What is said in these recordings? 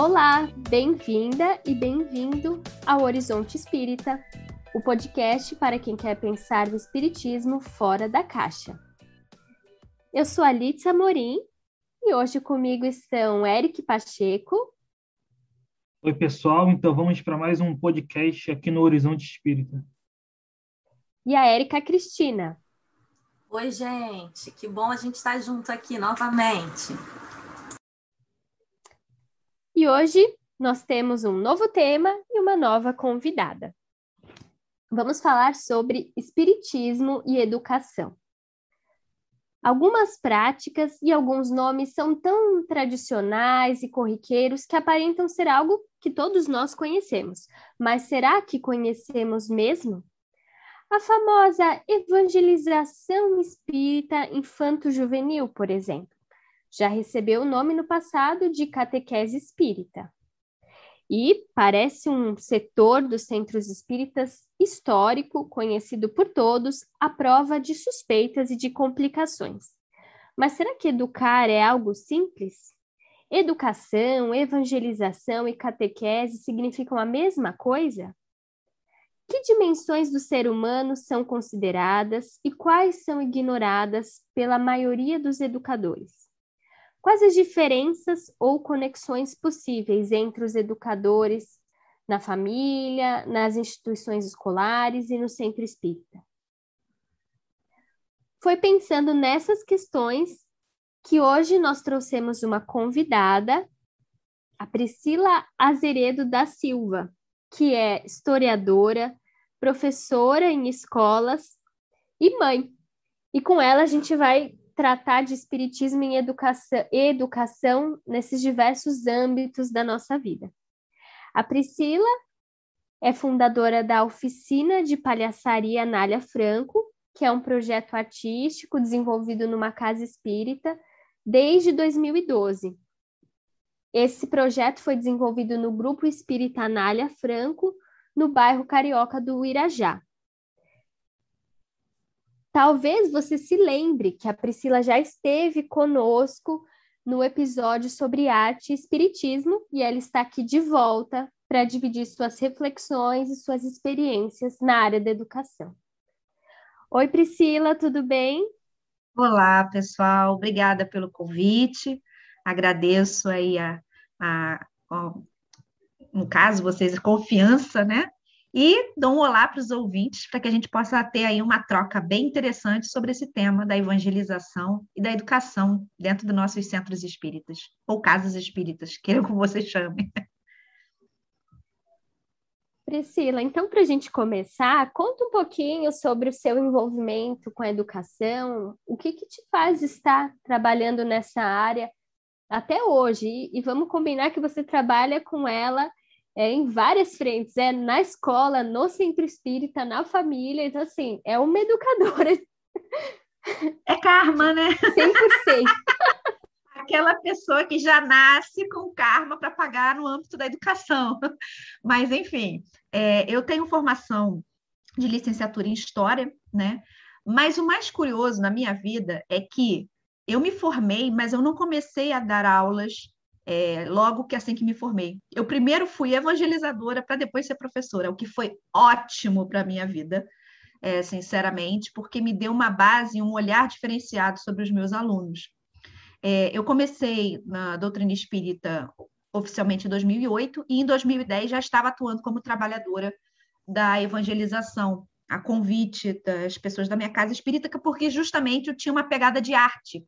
Olá, bem-vinda e bem-vindo ao Horizonte Espírita, o podcast para quem quer pensar o espiritismo fora da caixa. Eu sou a Litza Morim e hoje comigo estão Eric Pacheco. Oi, pessoal, então vamos para mais um podcast aqui no Horizonte Espírita. E a Érica Cristina. Oi, gente, que bom a gente estar junto aqui novamente. E hoje nós temos um novo tema e uma nova convidada. Vamos falar sobre espiritismo e educação. Algumas práticas e alguns nomes são tão tradicionais e corriqueiros que aparentam ser algo que todos nós conhecemos. Mas será que conhecemos mesmo? A famosa evangelização espírita infanto-juvenil, por exemplo já recebeu o nome no passado de catequese espírita. E parece um setor dos centros espíritas histórico, conhecido por todos, à prova de suspeitas e de complicações. Mas será que educar é algo simples? Educação, evangelização e catequese significam a mesma coisa? Que dimensões do ser humano são consideradas e quais são ignoradas pela maioria dos educadores? Quais as diferenças ou conexões possíveis entre os educadores na família, nas instituições escolares e no centro espírita? Foi pensando nessas questões que hoje nós trouxemos uma convidada, a Priscila Azeredo da Silva, que é historiadora, professora em escolas e mãe. E com ela a gente vai tratar de espiritismo em educação, educação nesses diversos âmbitos da nossa vida. A Priscila é fundadora da Oficina de Palhaçaria Anália Franco, que é um projeto artístico desenvolvido numa casa espírita desde 2012. Esse projeto foi desenvolvido no Grupo Espírita Anália Franco, no bairro Carioca do Irajá. Talvez você se lembre que a Priscila já esteve conosco no episódio sobre arte e espiritismo e ela está aqui de volta para dividir suas reflexões e suas experiências na área da educação. Oi, Priscila, tudo bem? Olá, pessoal, obrigada pelo convite. Agradeço aí a, a, a no caso, vocês, a confiança, né, e dou um olá para os ouvintes para que a gente possa ter aí uma troca bem interessante sobre esse tema da evangelização e da educação dentro dos nossos centros espíritas, ou casas espíritas, queiram como você chame. Priscila, então, para a gente começar, conta um pouquinho sobre o seu envolvimento com a educação, o que, que te faz estar trabalhando nessa área até hoje, e vamos combinar que você trabalha com ela é em várias frentes, é na escola, no centro espírita, na família, então assim, é uma educadora. É karma, né? 100%. Aquela pessoa que já nasce com karma para pagar no âmbito da educação. Mas, enfim, é, eu tenho formação de licenciatura em História, né? Mas o mais curioso na minha vida é que eu me formei, mas eu não comecei a dar aulas é, logo que assim que me formei. Eu primeiro fui evangelizadora para depois ser professora, o que foi ótimo para a minha vida, é, sinceramente, porque me deu uma base, um olhar diferenciado sobre os meus alunos. É, eu comecei na doutrina espírita oficialmente em 2008 e em 2010 já estava atuando como trabalhadora da evangelização, a convite das pessoas da minha casa espírita, porque justamente eu tinha uma pegada de arte.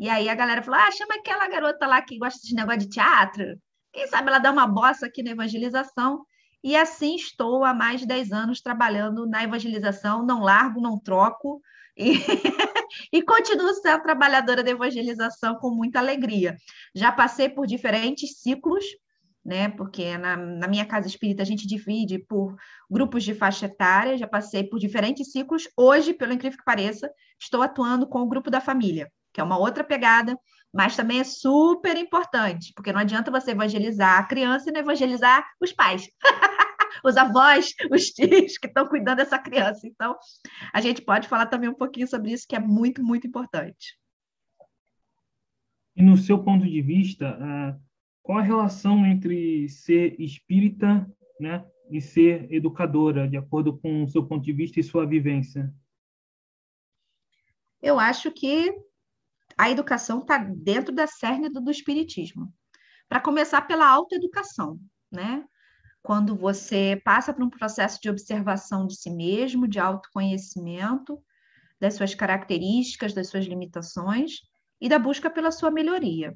E aí a galera falou: ah, chama aquela garota lá que gosta de negócio de teatro. Quem sabe ela dá uma bossa aqui na evangelização. E assim estou há mais de 10 anos trabalhando na evangelização, não largo, não troco, e, e continuo sendo trabalhadora da evangelização com muita alegria. Já passei por diferentes ciclos, né? Porque na, na, minha casa espírita a gente divide por grupos de faixa etária, já passei por diferentes ciclos. Hoje, pelo incrível que pareça, estou atuando com o grupo da família que é uma outra pegada, mas também é super importante, porque não adianta você evangelizar a criança e não evangelizar os pais. os avós, os tios que estão cuidando dessa criança. Então, a gente pode falar também um pouquinho sobre isso, que é muito, muito importante. E no seu ponto de vista, uh, qual a relação entre ser espírita né, e ser educadora, de acordo com o seu ponto de vista e sua vivência? Eu acho que a educação está dentro da cerne do, do espiritismo. Para começar pela autoeducação, né? Quando você passa por um processo de observação de si mesmo, de autoconhecimento, das suas características, das suas limitações e da busca pela sua melhoria,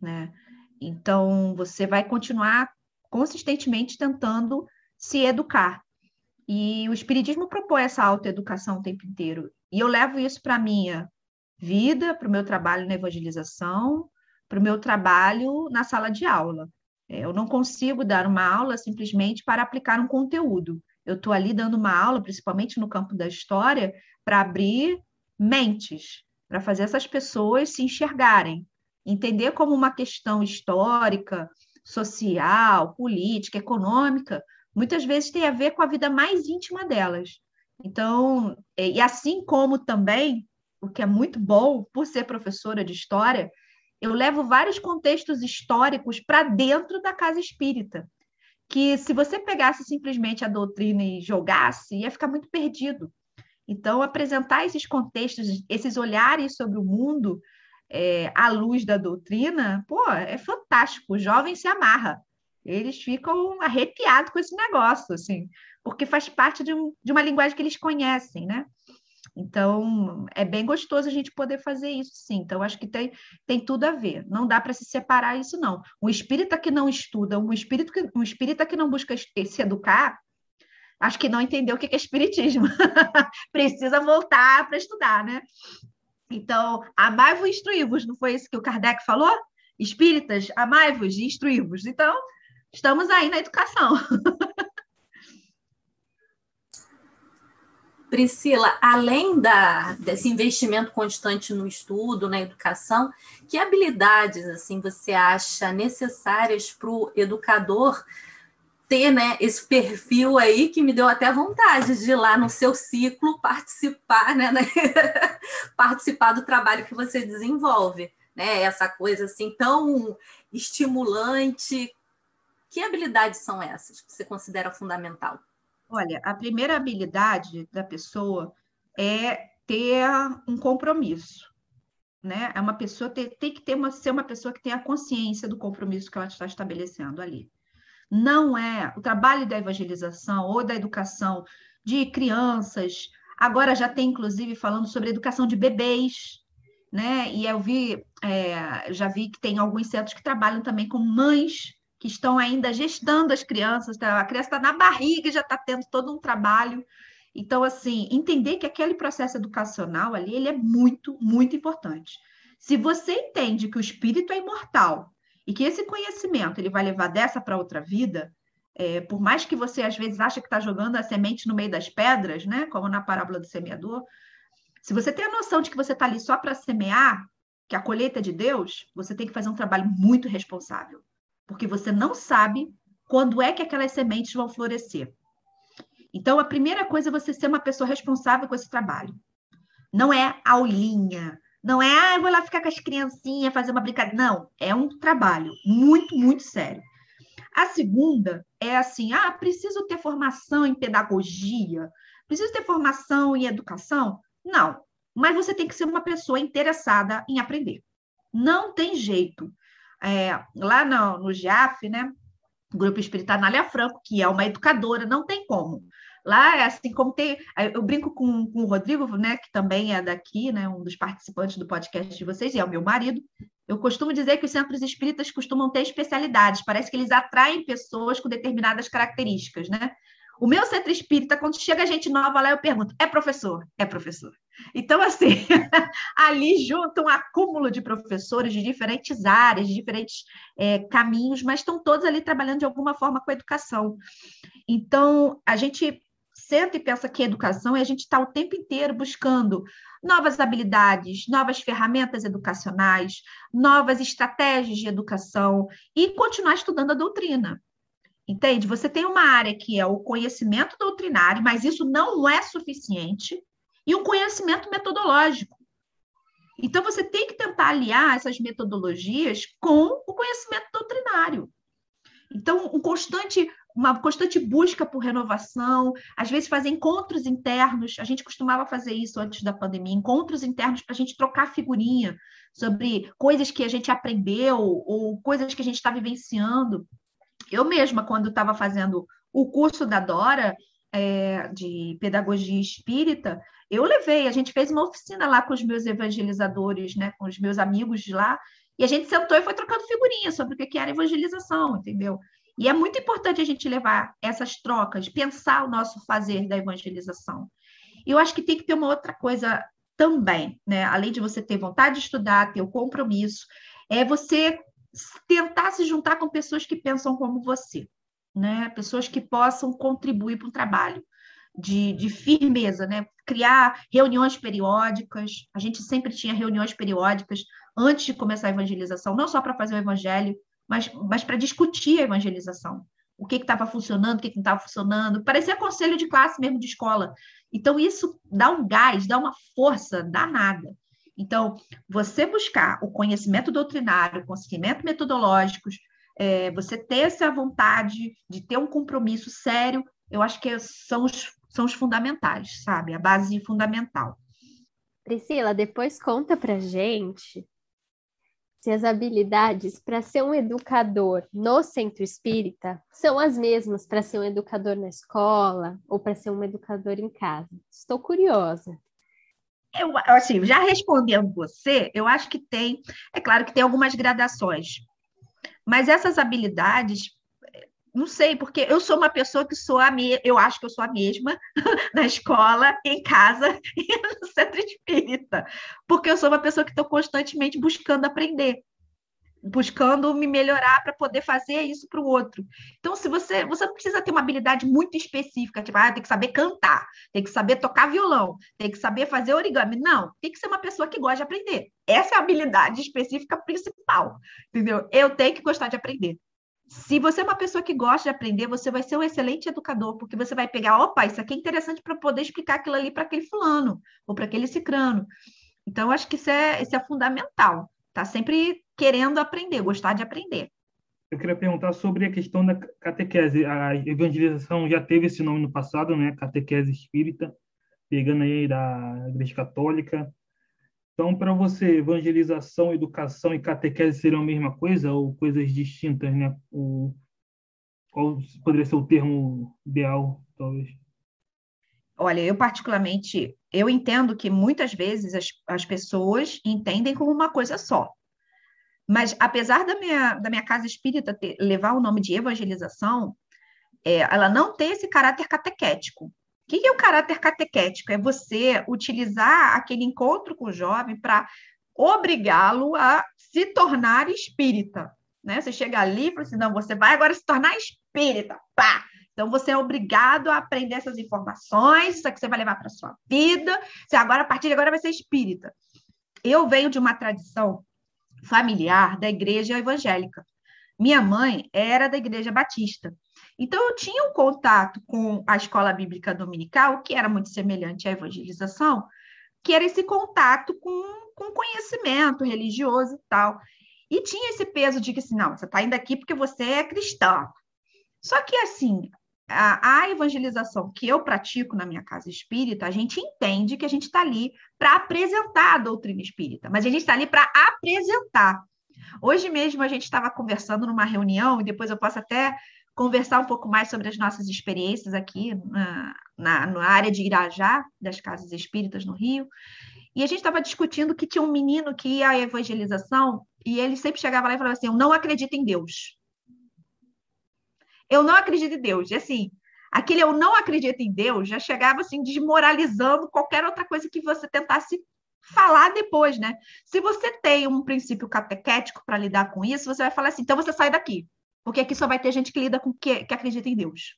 né? Então, você vai continuar consistentemente tentando se educar. E o Espiritismo propõe essa autoeducação o tempo inteiro. E eu levo isso para minha vida, para o meu trabalho na evangelização, para o meu trabalho na sala de aula. É, eu não consigo dar uma aula simplesmente para aplicar um conteúdo. Eu estou ali dando uma aula, principalmente no campo da história, para abrir mentes, para fazer essas pessoas se enxergarem, entender como uma questão histórica, social, política, econômica, muitas vezes tem a ver com a vida mais íntima delas. Então, e assim como também, o que é muito bom por ser professora de história, eu levo vários contextos históricos para dentro da casa espírita, que se você pegasse simplesmente a doutrina e jogasse, ia ficar muito perdido. Então, apresentar esses contextos, esses olhares sobre o mundo é, à luz da doutrina, pô, é fantástico. O jovem se amarra. Eles ficam arrepiados com esse negócio, assim, porque faz parte de, um, de uma linguagem que eles conhecem, né? Então, é bem gostoso a gente poder fazer isso, sim. Então, acho que tem, tem tudo a ver. Não dá para se separar isso, não. Um espírita que não estuda, um espírito que, um espírita que não busca se educar, acho que não entendeu o que é espiritismo. Precisa voltar para estudar, né? Então, amai-vos e instruí-vos, não foi isso que o Kardec falou? Espíritas, amai-vos e instruí-vos. Então, estamos aí na educação. Priscila, além da, desse investimento constante no estudo, na educação, que habilidades assim você acha necessárias para o educador ter né, esse perfil aí que me deu até vontade de ir lá no seu ciclo participar, né, né participar do trabalho que você desenvolve, né? Essa coisa assim tão estimulante. Que habilidades são essas que você considera fundamental? Olha, a primeira habilidade da pessoa é ter um compromisso, né? É uma pessoa ter, tem que ter uma, ser uma pessoa que tenha consciência do compromisso que ela está estabelecendo ali não é o trabalho da evangelização ou da educação de crianças. Agora já tem, inclusive, falando sobre educação de bebês, né? E eu vi, é, já vi que tem alguns centros que trabalham também com mães que estão ainda gestando as crianças, tá? a criança está na barriga e já está tendo todo um trabalho. Então, assim, entender que aquele processo educacional ali, ele é muito, muito importante. Se você entende que o espírito é imortal e que esse conhecimento ele vai levar dessa para outra vida, é, por mais que você às vezes ache que está jogando a semente no meio das pedras, né? Como na parábola do semeador, se você tem a noção de que você está ali só para semear, que a colheita é de Deus, você tem que fazer um trabalho muito responsável, porque você não sabe quando é que aquelas sementes vão florescer. Então, a primeira coisa é você ser uma pessoa responsável com esse trabalho. Não é aulinha, não é, ah, eu vou lá ficar com as criancinhas, fazer uma brincadeira. Não, é um trabalho muito, muito sério. A segunda é assim: ah, preciso ter formação em pedagogia, preciso ter formação em educação? Não, mas você tem que ser uma pessoa interessada em aprender. Não tem jeito. É, lá no, no GIAF, né, Grupo Espírita Anália Franco, que é uma educadora, não tem como. Lá assim como tem. Eu brinco com, com o Rodrigo, né, que também é daqui, né, um dos participantes do podcast de vocês, e é o meu marido. Eu costumo dizer que os centros espíritas costumam ter especialidades, parece que eles atraem pessoas com determinadas características, né? O meu centro espírita, quando chega gente nova lá, eu pergunto: é professor? É professor. Então, assim, ali junto um acúmulo de professores de diferentes áreas, de diferentes é, caminhos, mas estão todos ali trabalhando de alguma forma com a educação. Então, a gente senta e pensa que educação é a gente está o tempo inteiro buscando novas habilidades, novas ferramentas educacionais, novas estratégias de educação e continuar estudando a doutrina. Entende? Você tem uma área que é o conhecimento doutrinário, mas isso não é suficiente, e um conhecimento metodológico. Então, você tem que tentar aliar essas metodologias com o conhecimento doutrinário. Então, um constante, uma constante busca por renovação, às vezes fazer encontros internos, a gente costumava fazer isso antes da pandemia, encontros internos para a gente trocar figurinha sobre coisas que a gente aprendeu ou coisas que a gente está vivenciando. Eu mesma, quando estava fazendo o curso da Dora, é, de pedagogia espírita, eu levei, a gente fez uma oficina lá com os meus evangelizadores, né, com os meus amigos de lá, e a gente sentou e foi trocando figurinhas sobre o que era evangelização, entendeu? E é muito importante a gente levar essas trocas, pensar o nosso fazer da evangelização. E eu acho que tem que ter uma outra coisa também, né? Além de você ter vontade de estudar, ter o compromisso, é você tentar se juntar com pessoas que pensam como você né? Pessoas que possam contribuir para o trabalho de, de firmeza, né? Criar reuniões periódicas. A gente sempre tinha reuniões periódicas antes de começar a evangelização, não só para fazer o evangelho, mas, mas para discutir a evangelização. O que estava funcionando, o que, que não estava funcionando. Parecia conselho de classe mesmo de escola. Então, isso dá um gás, dá uma força danada. Então, você buscar o conhecimento doutrinário, o conhecimento metodológicos, é, você ter essa vontade de ter um compromisso sério, eu acho que são os, são os fundamentais, sabe? A base fundamental. Priscila, depois conta pra gente se as habilidades para ser um educador no centro espírita são as mesmas para ser um educador na escola ou para ser um educador em casa. Estou curiosa. Eu, assim, já respondendo você, eu acho que tem, é claro que tem algumas gradações. Mas essas habilidades, não sei, porque eu sou uma pessoa que sou a me... eu acho que eu sou a mesma na escola, em casa e no centro espírita, porque eu sou uma pessoa que estou constantemente buscando aprender, buscando me melhorar para poder fazer isso para o outro. Então, se você, você não precisa ter uma habilidade muito específica, tipo, ah, tem que saber cantar, tem que saber tocar violão, tem que saber fazer origami. Não, tem que ser uma pessoa que gosta de aprender. Essa é a habilidade específica principal, entendeu? Eu tenho que gostar de aprender. Se você é uma pessoa que gosta de aprender, você vai ser um excelente educador, porque você vai pegar, opa, isso aqui é interessante para poder explicar aquilo ali para aquele fulano ou para aquele cicrano. Então, acho que isso é, isso é fundamental. Tá sempre querendo aprender, gostar de aprender. Eu queria perguntar sobre a questão da catequese. A evangelização já teve esse nome no passado, né? Catequese espírita, pegando aí da Igreja Católica. Então, para você, evangelização, educação e catequese seriam a mesma coisa ou coisas distintas, né? O, qual poderia ser o termo ideal, talvez? Olha, eu particularmente, eu entendo que muitas vezes as, as pessoas entendem como uma coisa só. Mas, apesar da minha, da minha casa espírita ter, levar o nome de evangelização, é, ela não tem esse caráter catequético. O que é o caráter catequético? É você utilizar aquele encontro com o jovem para obrigá-lo a se tornar espírita. Né? Você chega ali e fala assim: não, você vai agora se tornar espírita. Pá! Então, você é obrigado a aprender essas informações, isso aqui você vai levar para a sua vida. Você agora, a partir de agora, vai ser espírita. Eu venho de uma tradição familiar da igreja evangélica. Minha mãe era da igreja batista. Então, eu tinha um contato com a escola bíblica dominical, que era muito semelhante à evangelização, que era esse contato com, com conhecimento religioso e tal. E tinha esse peso de que, assim, não, você está indo aqui porque você é cristão. Só que, assim, a, a, evangelização que eu pratico na minha casa espírita, a gente entende que a gente está ali para apresentar a doutrina espírita, mas a gente está ali para apresentar. Hoje mesmo a gente estava conversando numa reunião, e depois eu posso até conversar um pouco mais sobre as nossas experiências aqui na, na, na área de Irajá, das casas espíritas no Rio. E a gente estava discutindo que tinha um menino que ia à evangelização e ele sempre chegava lá e falava assim: Eu não acredito em Deus eu não acredito em Deus. E assim, aquele eu não acredito em Deus já chegava assim desmoralizando qualquer outra coisa que você tentasse falar depois, né? Se você tem um princípio catequético para lidar com isso, você vai falar assim, então você sai daqui, porque aqui só vai ter gente que lida com que, que acredita em Deus.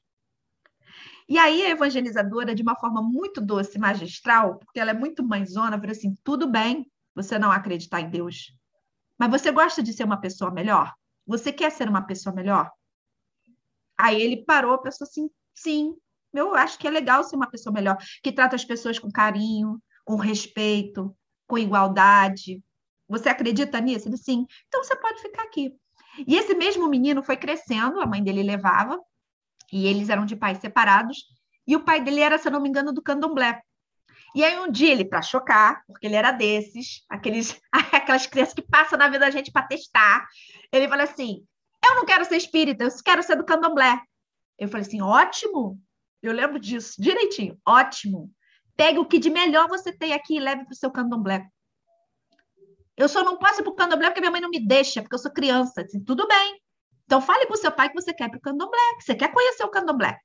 E aí a evangelizadora, de uma forma muito doce, magistral, porque ela é muito mãezona, falou assim, tudo bem você não acreditar em Deus, mas você gosta de ser uma pessoa melhor? Você quer ser uma pessoa melhor? Aí ele parou, pensou assim: sim, eu acho que é legal ser uma pessoa melhor, que trata as pessoas com carinho, com respeito, com igualdade. Você acredita nisso? Ele sim. Então você pode ficar aqui. E esse mesmo menino foi crescendo, a mãe dele levava, e eles eram de pais separados, e o pai dele era, se não me engano, do candomblé. E aí um dia ele, para chocar, porque ele era desses, aqueles, aquelas crianças que passam na vida da gente para testar, ele falou assim: Eu não quero ser espírita, eu quero ser do candomblé. Eu falei assim: ótimo, eu lembro disso direitinho, ótimo. Pegue o que de melhor você tem aqui e leve para o seu candomblé. Eu só não posso ir para o candomblé porque minha mãe não me deixa, porque eu sou criança. Assim, tudo bem. Então fale para o seu pai que você quer para o candomblé, que você quer conhecer o candomblé.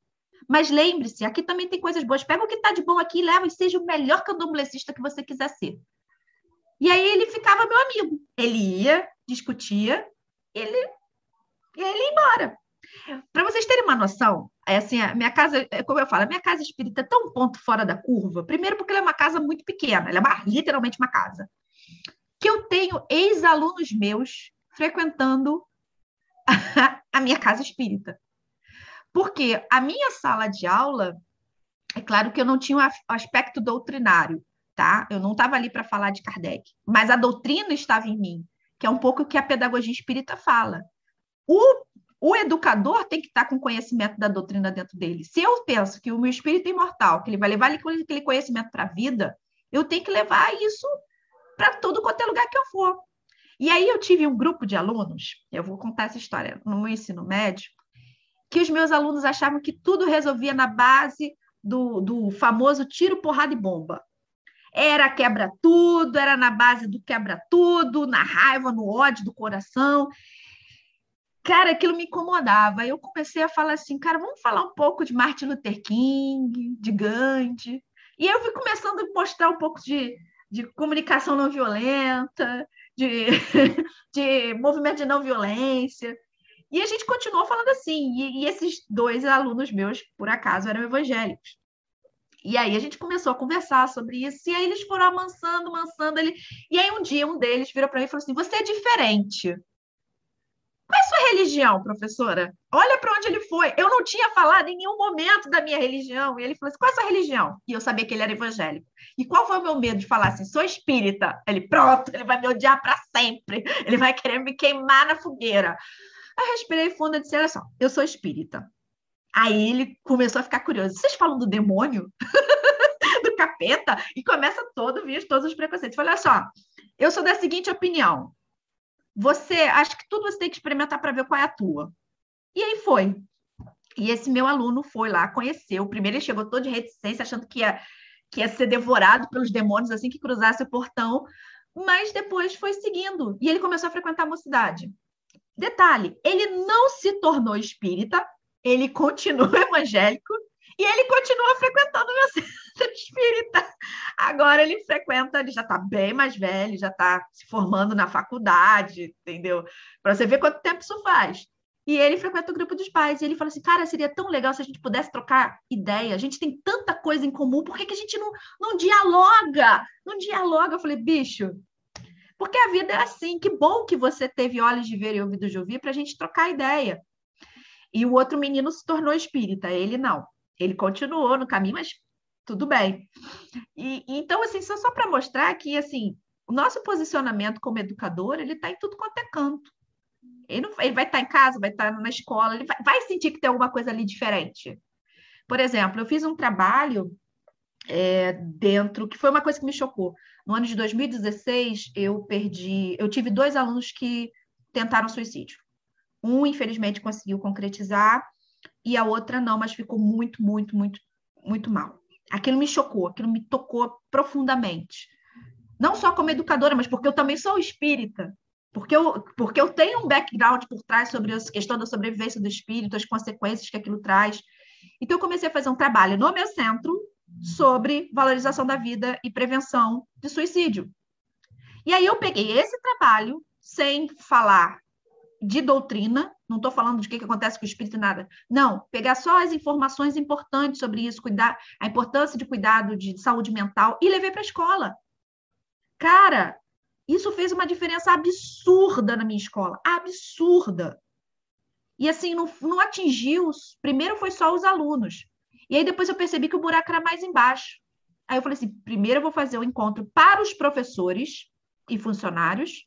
Mas lembre-se, aqui também tem coisas boas. Pega o que está de bom aqui e leva e seja o melhor candomblessista que você quiser ser. E aí ele ficava meu amigo. Ele ia, discutia, ele, e ele ia embora. Para vocês terem uma noção, é assim, a minha casa, é como eu falo, a minha casa espírita é tão ponto fora da curva. Primeiro porque ela é uma casa muito pequena, ela é uma, literalmente uma casa. Que eu tenho ex-alunos meus frequentando a, a minha casa espírita. Porque a minha sala de aula, é claro que eu não tinha o aspecto doutrinário, tá? Eu não estava ali para falar de Kardec, mas a doutrina estava em mim, que é um pouco o que a pedagogia espírita fala. O, o educador tem que estar com conhecimento da doutrina dentro dele. Se eu penso que o meu espírito é imortal, que ele vai levar aquele conhecimento para a vida, eu tenho que levar isso para todo quanto é lugar que eu for. E aí eu tive um grupo de alunos, eu vou contar essa história no meu ensino médio, que os meus alunos achavam que tudo resolvia na base do, do famoso tiro, porrada e bomba. Era quebra tudo, era na base do quebra tudo, na raiva, no ódio do coração. Cara, aquilo me incomodava. Eu comecei a falar assim, cara, vamos falar um pouco de Martin Luther King, de Gandhi. E eu fui começando a mostrar um pouco de, de comunicação não violenta, de, de movimento de não violência. E a gente continuou falando assim. E, e, esses dois alunos meus, por acaso, eram evangélicos. E aí a gente começou a conversar sobre isso. E aí eles foram amansando, amansando. Ele... E aí um dia um deles virou para mim e falou assim: Você é diferente. Qual é a sua religião, professora? Olha para onde ele foi. Eu não tinha falado em nenhum momento da minha religião. E ele falou assim: qual é a sua religião? E eu sabia que ele era evangélico. E qual foi o meu medo de falar assim: sou espírita? Ele, pronto, ele vai me odiar para sempre. Ele vai querer me queimar na fogueira. Aí respirei fundo e disse: Olha só, eu sou espírita. Aí ele começou a ficar curioso. Vocês falam do demônio? do capeta? E começa todo, vir todos os preconceitos. Falei: Olha só, eu sou da seguinte opinião. Você, acho que tudo você tem que experimentar para ver qual é a tua. E aí foi. E esse meu aluno foi lá, conheceu. Primeiro ele chegou todo de reticência, achando que ia, que ia ser devorado pelos demônios assim que cruzasse o portão. Mas depois foi seguindo. E ele começou a frequentar a mocidade. Detalhe, ele não se tornou espírita, ele continua evangélico e ele continua frequentando o meu centro espírita. Agora ele frequenta, ele já está bem mais velho, já está se formando na faculdade, entendeu? Para você ver quanto tempo isso faz. E ele frequenta o grupo dos pais. E ele fala assim: cara, seria tão legal se a gente pudesse trocar ideia. A gente tem tanta coisa em comum, por que, que a gente não, não dialoga? Não dialoga. Eu falei, bicho, porque a vida é assim. Que bom que você teve olhos de ver e ouvidos de ouvir para a gente trocar ideia. E o outro menino se tornou espírita, ele não. Ele continuou no caminho, mas tudo bem. E, então, assim, só, só para mostrar que, assim, o nosso posicionamento como educador, ele está em tudo quanto é canto. Ele, não, ele vai estar tá em casa, vai estar tá na escola, ele vai, vai, sentir que tem alguma coisa ali diferente. Por exemplo, eu fiz um trabalho é, dentro, que foi uma coisa que me chocou. No ano de 2016, eu perdi, eu tive dois alunos que tentaram suicídio. Um, infelizmente, conseguiu concretizar e a outra não, mas ficou muito, muito, muito, muito mal. Aquilo me chocou, aquilo me tocou profundamente. Não só como educadora, mas porque eu também sou espírita. Porque eu, porque eu tenho um background por trás sobre a questão da sobrevivência do espírito, as consequências que aquilo traz. Então, eu comecei a fazer um trabalho no meu centro, sobre valorização da vida e prevenção de suicídio. E aí eu peguei esse trabalho, sem falar de doutrina, não estou falando de que, que acontece com o espírito, nada. Não, pegar só as informações importantes sobre isso, cuidar, a importância de cuidado de saúde mental e levei para a escola. Cara, isso fez uma diferença absurda na minha escola, absurda. E assim, não, não atingiu, primeiro foi só os alunos, e aí depois eu percebi que o buraco era mais embaixo. Aí eu falei assim: primeiro eu vou fazer o encontro para os professores e funcionários,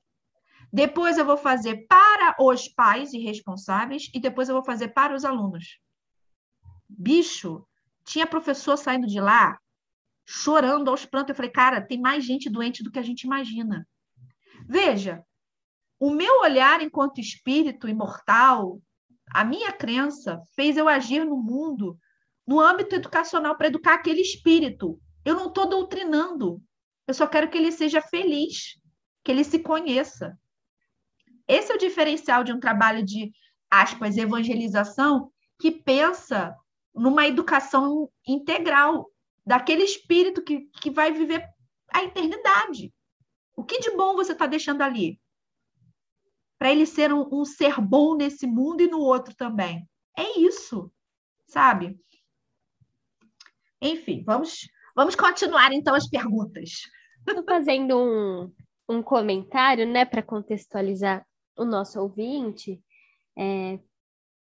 depois eu vou fazer para os pais e responsáveis, e depois eu vou fazer para os alunos. Bicho, tinha professor saindo de lá chorando aos prantos. Eu falei, cara, tem mais gente doente do que a gente imagina. Veja, o meu olhar enquanto espírito imortal, a minha crença, fez eu agir no mundo no âmbito educacional para educar aquele espírito. Eu não estou doutrinando. Eu só quero que ele seja feliz, que ele se conheça. Esse é o diferencial de um trabalho de, aspas, evangelização, que pensa numa educação integral daquele espírito que, que vai viver a eternidade. O que de bom você está deixando ali? Para ele ser um, um ser bom nesse mundo e no outro também. É isso, sabe? Enfim, vamos, vamos continuar então as perguntas. Estou fazendo um, um comentário, né, para contextualizar o nosso ouvinte. É,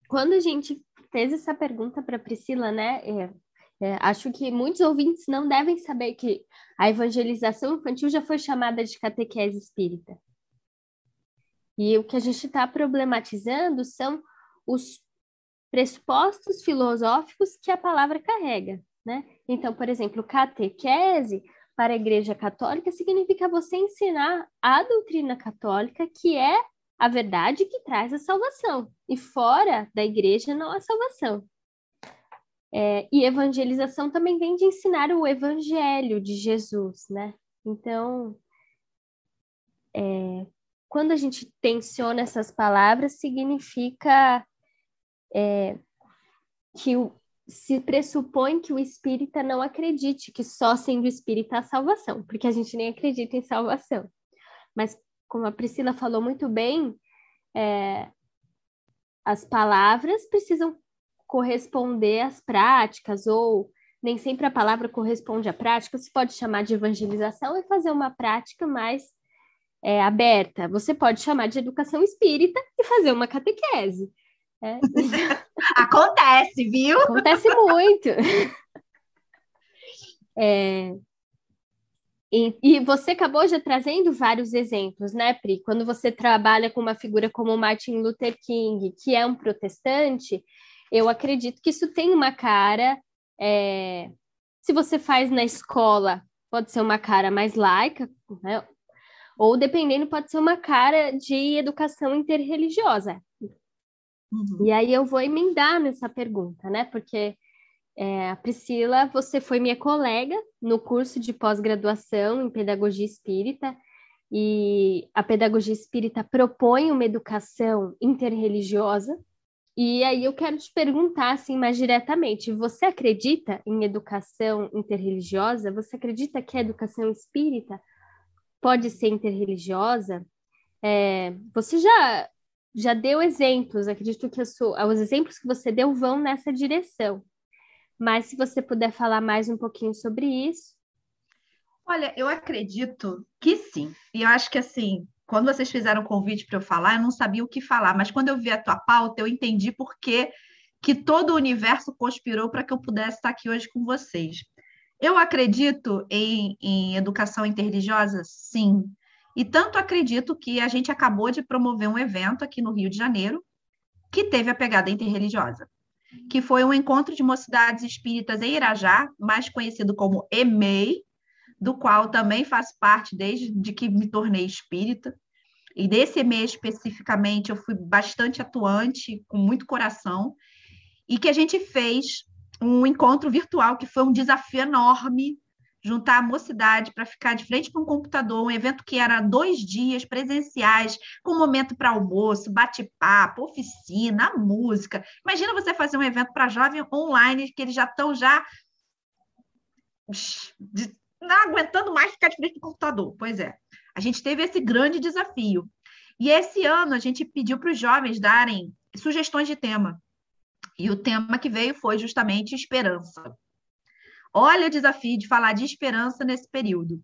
quando a gente fez essa pergunta para Priscila, né, é, é, acho que muitos ouvintes não devem saber que a evangelização infantil já foi chamada de catequese espírita. E o que a gente está problematizando são os pressupostos filosóficos que a palavra carrega, né? Então, por exemplo, catequese para a Igreja Católica significa você ensinar a doutrina católica, que é a verdade que traz a salvação. E fora da igreja não há salvação. É, e evangelização também vem de ensinar o evangelho de Jesus, né? Então, é, quando a gente tensiona essas palavras, significa é, que o, se pressupõe que o espírita não acredite que só sendo espírita há salvação, porque a gente nem acredita em salvação. Mas, como a Priscila falou muito bem, é, as palavras precisam corresponder às práticas, ou nem sempre a palavra corresponde à prática, você pode chamar de evangelização e fazer uma prática mais é, aberta. Você pode chamar de educação espírita e fazer uma catequese. É. Acontece, viu? Acontece muito. É, e, e, você acabou já trazendo vários exemplos, né, Pri? Quando você trabalha com uma figura como Martin Luther King, que é um protestante, eu acredito que isso tem uma cara. É, se você faz na escola, pode ser uma cara mais laica, né? ou dependendo, pode ser uma cara de educação interreligiosa. Uhum. E aí eu vou emendar nessa pergunta, né? Porque é, a Priscila, você foi minha colega no curso de pós-graduação em pedagogia espírita, e a pedagogia espírita propõe uma educação interreligiosa, e aí eu quero te perguntar assim mais diretamente, você acredita em educação interreligiosa? Você acredita que a educação espírita pode ser interreligiosa? É, você já já deu exemplos, acredito que sua, os exemplos que você deu vão nessa direção. Mas se você puder falar mais um pouquinho sobre isso. Olha, eu acredito que sim. E eu acho que assim, quando vocês fizeram o convite para eu falar, eu não sabia o que falar, mas quando eu vi a tua pauta, eu entendi por que, que todo o universo conspirou para que eu pudesse estar aqui hoje com vocês. Eu acredito em, em educação interreligiosa? Sim. E tanto acredito que a gente acabou de promover um evento aqui no Rio de Janeiro que teve a pegada interreligiosa, que foi um encontro de mocidades espíritas em Irajá, mais conhecido como EMEI, do qual também faço parte desde que me tornei espírita. E desse mês especificamente eu fui bastante atuante, com muito coração, e que a gente fez um encontro virtual que foi um desafio enorme juntar a mocidade para ficar de frente para um computador, um evento que era dois dias presenciais, com momento para almoço, bate-papo, oficina, música. Imagina você fazer um evento para jovem online, que eles já estão já não aguentando mais ficar de frente do computador. Pois é, a gente teve esse grande desafio. E esse ano a gente pediu para os jovens darem sugestões de tema. E o tema que veio foi justamente esperança. Olha o desafio de falar de esperança nesse período.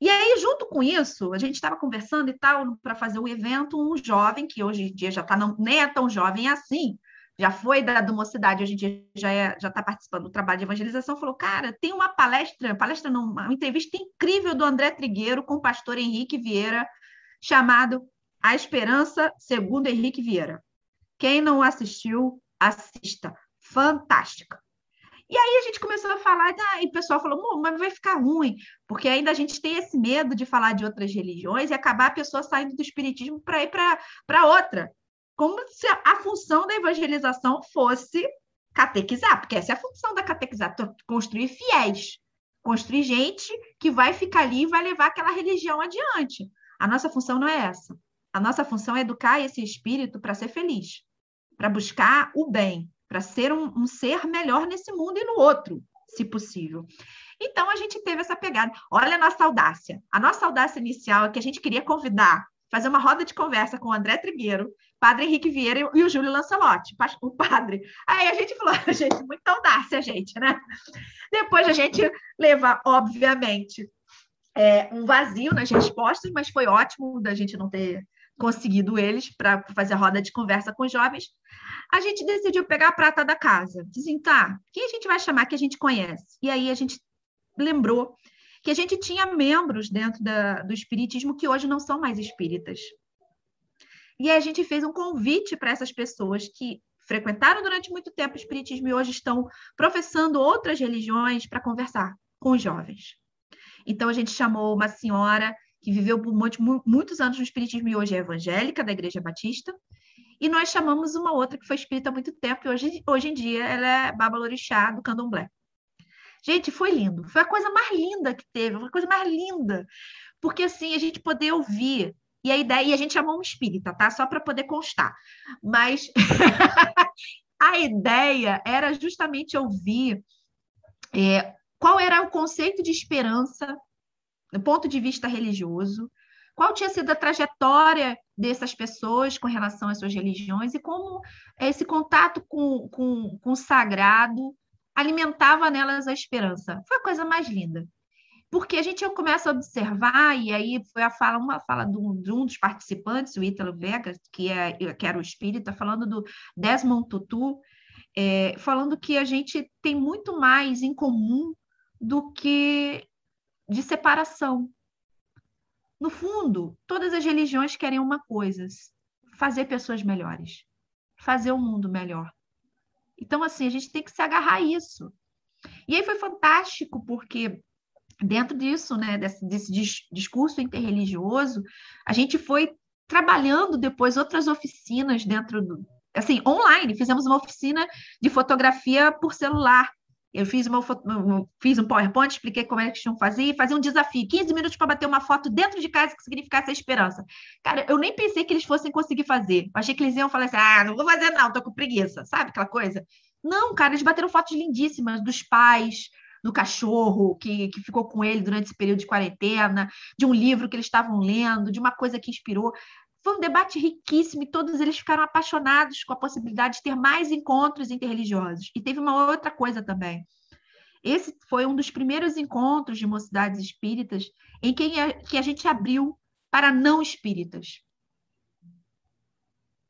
E aí, junto com isso, a gente estava conversando e tal, para fazer o evento, um jovem, que hoje em dia já tá não, nem é tão jovem assim, já foi da, da mocidade, hoje em dia já é, já está participando do trabalho de evangelização, falou, cara, tem uma palestra, palestra não, uma entrevista incrível do André Trigueiro com o pastor Henrique Vieira, chamado A Esperança segundo Henrique Vieira. Quem não assistiu, assista. Fantástica. E aí a gente começou a falar, ah, e o pessoal falou, mas vai ficar ruim, porque ainda a gente tem esse medo de falar de outras religiões e acabar a pessoa saindo do espiritismo para ir para outra. Como se a, função da evangelização fosse catequizar, porque essa é a função da catequizar, construir fiéis, construir gente que vai ficar ali e vai levar aquela religião adiante. A nossa função não é essa. A nossa função é educar esse espírito para ser feliz, para buscar o bem, para ser um, um ser melhor nesse mundo e no outro, se possível. Então, a gente teve essa pegada. Olha a nossa audácia. A nossa audácia inicial é que a gente queria convidar, fazer uma roda de conversa com o André Trigueiro, Padre Henrique Vieira e o Júlio Lancelotti, o padre. Aí a gente falou, gente, muita audácia, gente, né? Depois a gente leva, obviamente, é, um vazio nas respostas, mas foi ótimo da gente não ter conseguido eles para fazer a roda de conversa com os jovens, a gente decidiu pegar a prata da casa. Dizem, tá, quem a gente vai chamar que a gente conhece? E aí a gente lembrou que a gente tinha membros dentro da, do espiritismo que hoje não são mais espíritas. E a gente fez um convite para essas pessoas que frequentaram durante muito tempo o espiritismo e hoje estão professando outras religiões para conversar com os jovens. Então a gente chamou uma senhora que viveu por muitos anos no Espiritismo e hoje é evangélica da Igreja Batista. E nós chamamos uma outra que foi espírita há muito tempo, e hoje, hoje em dia ela é Baba Lorixá do Candomblé. Gente, foi lindo. Foi a coisa mais linda que teve, foi a coisa mais linda. Porque assim, a gente poder ouvir. E a ideia, e a gente chamou um espírita, tá? Só para poder constar. Mas a ideia era justamente ouvir é, qual era o conceito de esperança do ponto de vista religioso, qual tinha sido a trajetória dessas pessoas com relação às suas religiões e como esse contato com, com, com o sagrado alimentava nelas a esperança. Foi a coisa mais linda. Porque a gente começa a observar, e aí foi a fala, uma fala de um, de um dos participantes, o Ítalo Vegas, que, é, que era o espírita, falando do Desmond Tutu, é, falando que a gente tem muito mais em comum do que de separação. No fundo, todas as religiões querem uma coisa: fazer pessoas melhores, fazer o mundo melhor. Então, assim, a gente tem que se agarrar a isso. E aí foi fantástico, porque dentro disso, né, desse, desse discurso interreligioso, a gente foi trabalhando depois outras oficinas dentro do. Assim, online, fizemos uma oficina de fotografia por celular, eu fiz, uma, fiz um PowerPoint, expliquei como é que tinham que fazer e fazer um desafio, 15 minutos para bater uma foto dentro de casa que significasse a esperança. Cara, eu nem pensei que eles fossem conseguir fazer. Eu achei que eles iam falar assim: ah, não vou fazer, não, tô com preguiça, sabe aquela coisa? Não, cara, eles bateram fotos lindíssimas dos pais, do cachorro que, que ficou com ele durante esse período de quarentena, de um livro que eles estavam lendo, de uma coisa que inspirou. Foi um debate riquíssimo e todos eles ficaram apaixonados com a possibilidade de ter mais encontros interreligiosos. E teve uma outra coisa também. Esse foi um dos primeiros encontros de mocidades espíritas em que, a gente abriu para não espíritas.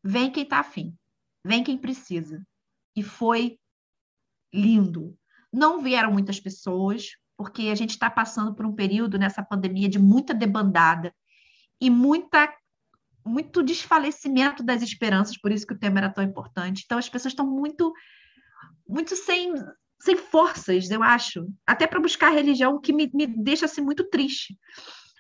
Vem quem está afim, vem quem precisa. E foi lindo. Não vieram muitas pessoas, porque a gente está passando por um período nessa pandemia de muita debandada e muita muito desfalecimento das esperanças, por isso que o tema era tão importante. Então as pessoas estão muito muito sem sem forças, eu acho, até para buscar religião que me, me deixa assim muito triste.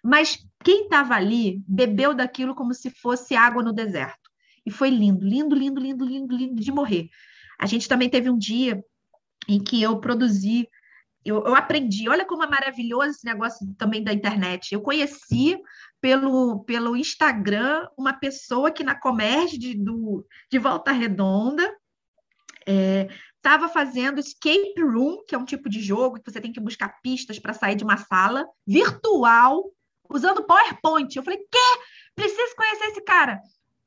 Mas quem estava ali bebeu daquilo como se fosse água no deserto. E foi lindo, lindo, lindo, lindo, lindo, lindo de morrer. A gente também teve um dia em que eu produzi, eu, eu aprendi, olha como é maravilhoso esse negócio também da internet. Eu conheci pelo, pelo Instagram uma pessoa que na Comércio de, do, de Volta Redonda estava é, fazendo escape room, que é um tipo de jogo que você tem que buscar pistas para sair de uma sala virtual, usando PowerPoint. Eu falei, quê? Preciso conhecer esse cara.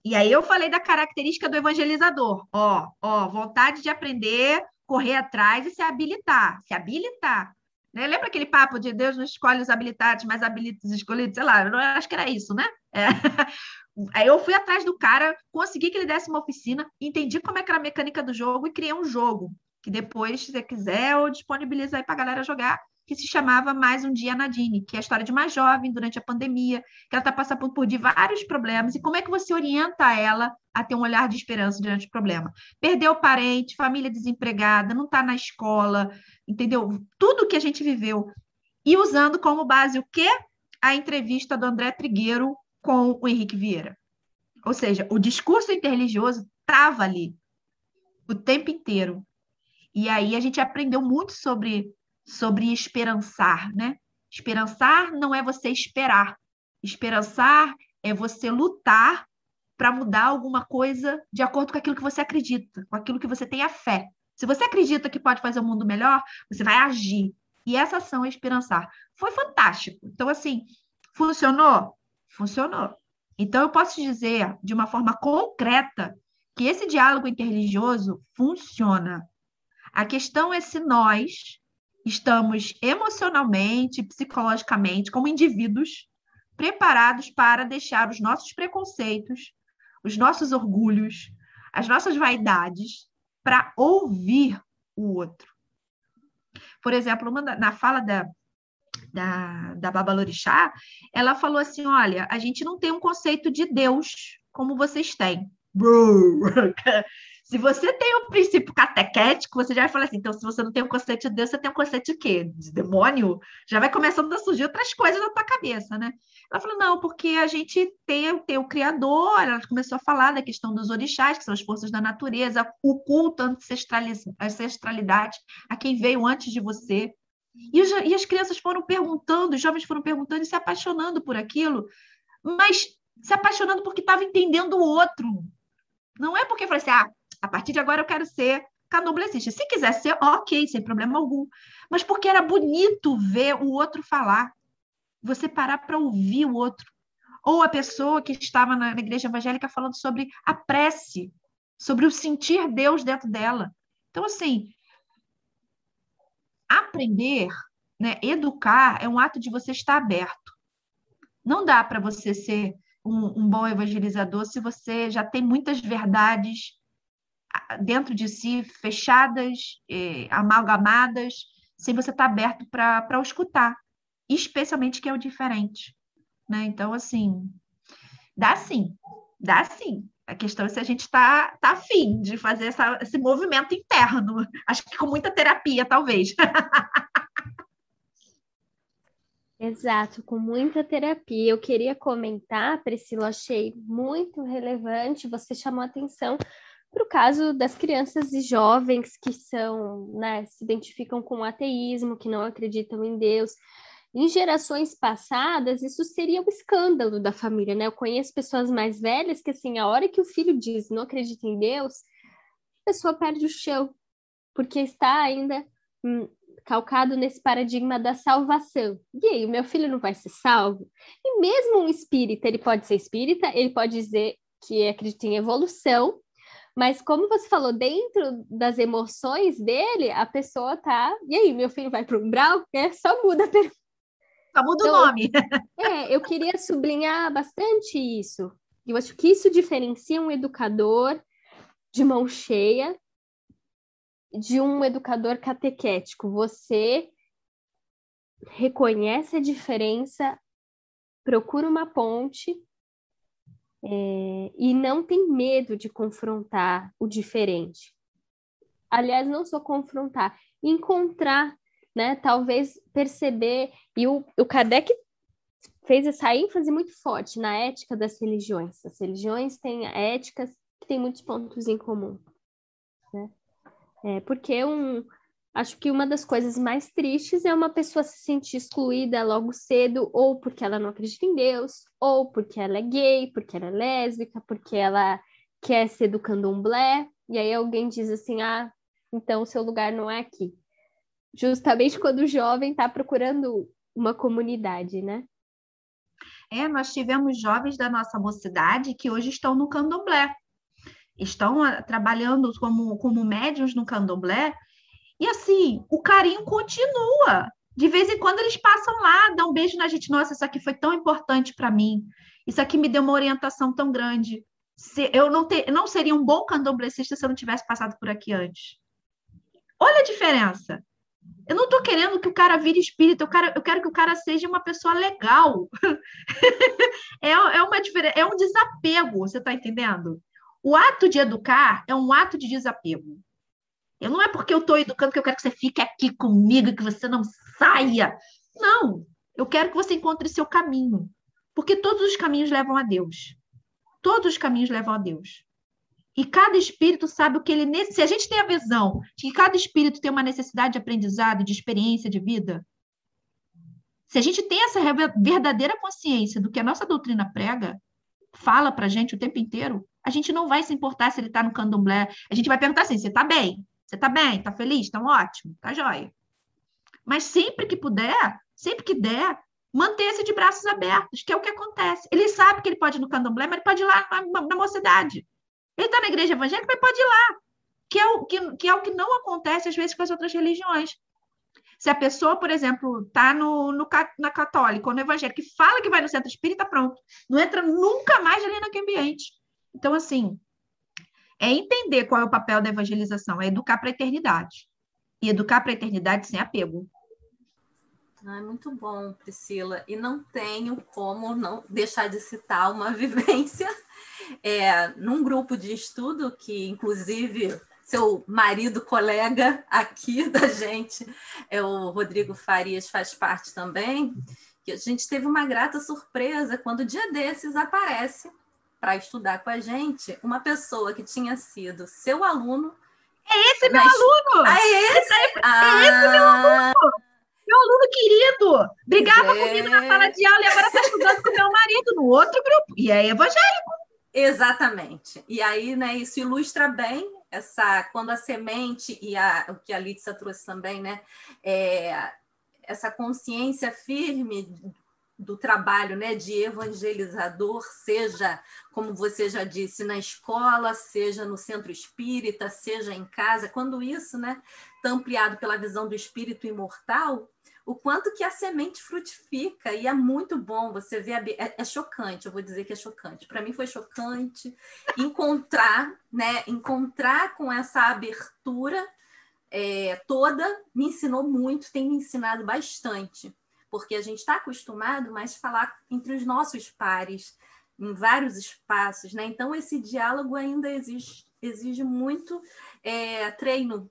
E aí eu falei da característica do evangelizador. Ó, ó, vontade de aprender, correr atrás e se habilitar. Se habilitar. Né? Lembra aquele papo de Deus não escolhe os habilitados, mas habilita os escolhidos? Sei lá, eu acho que era isso, né? É. Aí eu fui atrás do cara, consegui que ele desse uma oficina, entendi como é que era a mecânica do jogo e criei um jogo. Que depois, se você quiser, eu disponibilizo aí para a galera jogar, que se chamava Mais um Dia Nadine, que é a história de uma jovem durante a pandemia, que ela está passando por vários problemas, e como é que você orienta ela a ter um olhar de esperança diante do problema? Perdeu parente, família desempregada, não está na escola, entendeu? Tudo que a gente viveu. E usando como base o quê? A entrevista do André Trigueiro com o Henrique Vieira. Ou seja, o discurso interreligioso estava ali o tempo inteiro. E aí a gente aprendeu muito sobre, sobre esperançar, né? Esperançar não é você esperar. Esperançar é você lutar para mudar alguma coisa de acordo com aquilo que você acredita, com aquilo que você tem a fé. Se você acredita que pode fazer o mundo melhor, você vai agir. E essa ação é esperançar. Foi fantástico. Então, assim, funcionou? funcionou. Então, eu posso dizer de uma forma concreta que esse diálogo interreligioso funciona. A questão é se nós estamos emocionalmente, psicologicamente, como indivíduos, preparados para deixar os nossos preconceitos, os nossos orgulhos, as nossas vaidades, para ouvir o outro. Por exemplo, na fala da, da, da Babalorixá, ela falou assim: olha, a gente não tem um conceito de Deus como vocês têm. Se você tem um princípio catequético, você já vai falar assim, então, se você não tem um conceito de Deus, você tem um conceito de quê? De demônio? Já vai começando a surgir outras coisas na tua cabeça, né? Ela falou, não, porque a gente tem, tem o Criador, ela começou a falar da questão dos orixás, que são as forças da natureza, o culto à ancestralidade, a quem veio antes de você. E, os, e as crianças foram perguntando, os jovens foram perguntando e se apaixonando por aquilo, mas se apaixonando porque estava entendendo o outro. Não é porque falou assim, ah, a partir de agora eu quero ser candomblessista. Se quiser ser, ok, sem problema algum. Mas porque era bonito ver o outro falar. Você parar para ouvir o outro. Ou a pessoa que estava na, na igreja evangélica falando sobre a prece, sobre o sentir Deus dentro dela. Então, assim, aprender, né, educar, é um ato de você estar aberto. Não dá para você ser um, um, bom evangelizador se você já tem muitas verdades dentro de si, fechadas, eh, amalgamadas, sem você estar aberto para escutar, especialmente que é o diferente. Né? Então, assim, dá sim, dá sim. A questão é se a gente está tá afim de fazer essa, esse movimento interno. Acho que com muita terapia, talvez. Exato, com muita terapia. Eu queria comentar, Priscila, achei muito relevante, você chamou atenção para o caso das crianças e jovens que são, né, se identificam com o ateísmo, que não acreditam em Deus. Em gerações passadas, isso seria um escândalo da família, né? Eu conheço pessoas mais velhas que, assim, a hora que o filho diz não acredita em Deus, a pessoa perde o chão, porque está ainda hum, calcado nesse paradigma da salvação. E aí, o meu filho não vai ser salvo? E mesmo um espírita, ele pode ser espírita, ele pode dizer que acredita em evolução, mas como você falou, dentro das emoções dele, a pessoa tá. E aí, meu filho vai para o umbral? É, só muda a pergunta. Só muda então, o nome. É, eu queria sublinhar bastante isso. Eu acho que isso diferencia um educador de mão cheia de um educador catequético. Você reconhece a diferença, procura uma ponte é, e não tem medo de confrontar o diferente. Aliás, não só confrontar, encontrar né? Talvez perceber, e o, o Kardec fez essa ênfase muito forte na ética das religiões. As religiões têm éticas que têm muitos pontos em comum? É, porque um, acho que uma das coisas mais tristes é uma pessoa se sentir excluída logo cedo, ou porque ela não acredita em Deus, ou porque ela é gay, porque ela é lésbica, porque ela quer ser do candomblé, e aí alguém diz assim, ah, então o seu lugar não é aqui. Justamente quando o jovem está procurando uma comunidade, né? É, nós tivemos jovens da nossa mocidade que hoje estão no candomblé, estão ah, trabalhando como, como médiums no candomblé, e assim, o carinho continua. De vez em quando eles passam lá, dão um beijo na gente, nossa, isso aqui foi tão importante para mim. Isso aqui me deu uma orientação tão grande. Se, eu não, ter, não seria um bom candomblessista se eu não tivesse passado por aqui antes. Olha a diferença. Eu não estou querendo que o cara vire espírito, eu quero, eu quero que o cara seja uma pessoa legal. é, é, uma, é um desapego, você está entendendo? O ato de educar é um ato de desapego. Eu não é porque eu estou educando que eu quero que você fique aqui comigo que você não saia. Não, eu quero que você encontre seu caminho. Porque todos os caminhos levam a Deus. Todos os caminhos levam a Deus. E cada espírito sabe o que ele. Se a gente tem a visão de que cada espírito tem uma necessidade de aprendizado, de experiência de vida, se a gente tem essa verdadeira consciência do que a nossa doutrina prega, fala para a gente o tempo inteiro, a gente não vai se importar se ele está no candomblé. A gente vai perguntar assim: você está bem? Você está bem? Está feliz? Está ótimo? Está jóia? Mas sempre que puder, sempre que der, manter-se de braços abertos, que é o que acontece. Ele sabe que ele pode ir no candomblé, mas ele pode ir lá na, na mocidade. Ele está na igreja evangélica, mas pode ir lá. Que é, o, que, que é o que não acontece, às vezes, com as outras religiões. Se a pessoa, por exemplo, está no, no, na católica ou no evangélico e fala que vai no centro espírita, pronto. Não entra nunca mais ali naquele ambiente. Então, assim, é entender qual é o papel da evangelização, é educar para a eternidade. E educar para a eternidade sem apego. Ah, muito bom, Priscila. E não tenho como não deixar de citar uma vivência é, num grupo de estudo que, inclusive, seu marido, colega aqui da gente, é o Rodrigo Farias, faz parte também, que a gente teve uma grata surpresa quando dia desses aparece para estudar com a gente uma pessoa que tinha sido seu aluno. É esse meu aluno! Ah, é esse? É, ah, esse meu aluno! Meu aluno querido! Brigava é... comigo na sala de aula e agora está estudando com meu marido no outro grupo. E é evangélico. Exatamente. E aí, né, isso ilustra bem essa quando a semente e a, o que a Lídia trouxe também, né, é, essa consciência firme do trabalho, né, de evangelizador, seja, como você já disse, na escola, seja no centro espírita, seja em casa, quando isso, né, está ampliado pela visão do espírito imortal, o quanto que a semente frutifica e é muito bom você ver. A... É, é, chocante, eu vou dizer que é chocante. Para mim foi chocante encontrar, né? Encontrar com essa abertura é, toda me ensinou muito, tem me ensinado bastante, porque a gente está acostumado mais falar entre os nossos pares em vários espaços, né? Então esse diálogo ainda exige, exige muito é, treino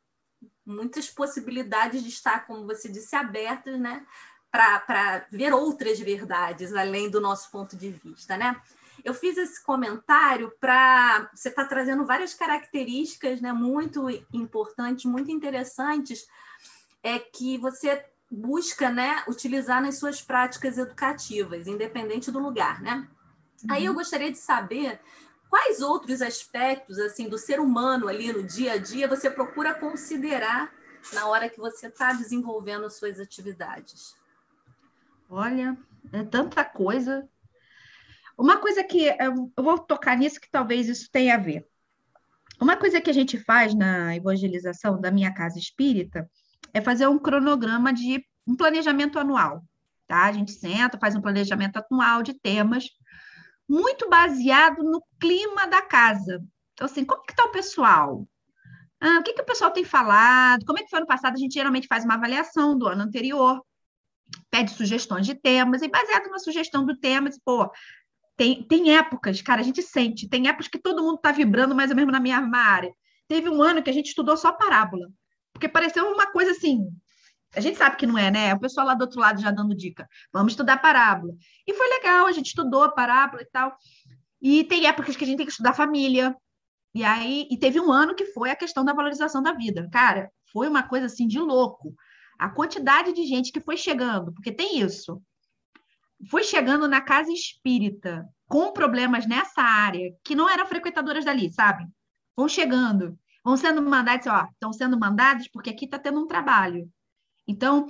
muitas possibilidades de estar, como você disse, abertas, né? Para ver outras verdades além do nosso ponto de vista, né? Eu fiz esse comentário para você está trazendo várias características, né, muito importantes, muito interessantes, é que você busca, né, utilizar nas suas práticas educativas, independente do lugar, né? Uhum. Aí eu uhum. gostaria de saber quais outros aspectos assim do ser humano ali no dia a dia você procura considerar na hora que você está desenvolvendo suas atividades? Olha, é tanta coisa. Uma coisa que eu vou tocar nisso que talvez isso tenha a ver. Uma coisa que a gente faz na evangelização da minha casa espírita é fazer um cronograma de um planejamento anual, tá? A gente senta, faz um planejamento anual de temas muito baseado no clima da casa. Então, assim, como que está o pessoal? Ah, o que, que o pessoal tem falado? Como é que foi ano passado? A gente geralmente faz uma avaliação do ano anterior, pede sugestões de temas, e baseado na sugestão do tema, pô, tem, tem épocas, cara, a gente sente, tem épocas que todo mundo está vibrando mais ou menos na mesma área. Teve um ano que a gente estudou só parábola, porque pareceu uma coisa assim, a gente sabe que não é, né? O pessoal lá do outro lado já dando dica. Vamos estudar parábola. E foi legal, a gente estudou a parábola e tal. E tem épocas que a gente tem que estudar família. E aí, e teve um ano que foi a questão da valorização da vida. Cara, foi uma coisa assim de louco. A quantidade de gente que foi chegando, porque tem isso. Foi chegando na casa espírita com problemas nessa área, que não eram frequentadoras dali, sabe? Vão chegando, vão sendo mandados, ó, estão sendo mandados porque aqui está tendo um trabalho. Então,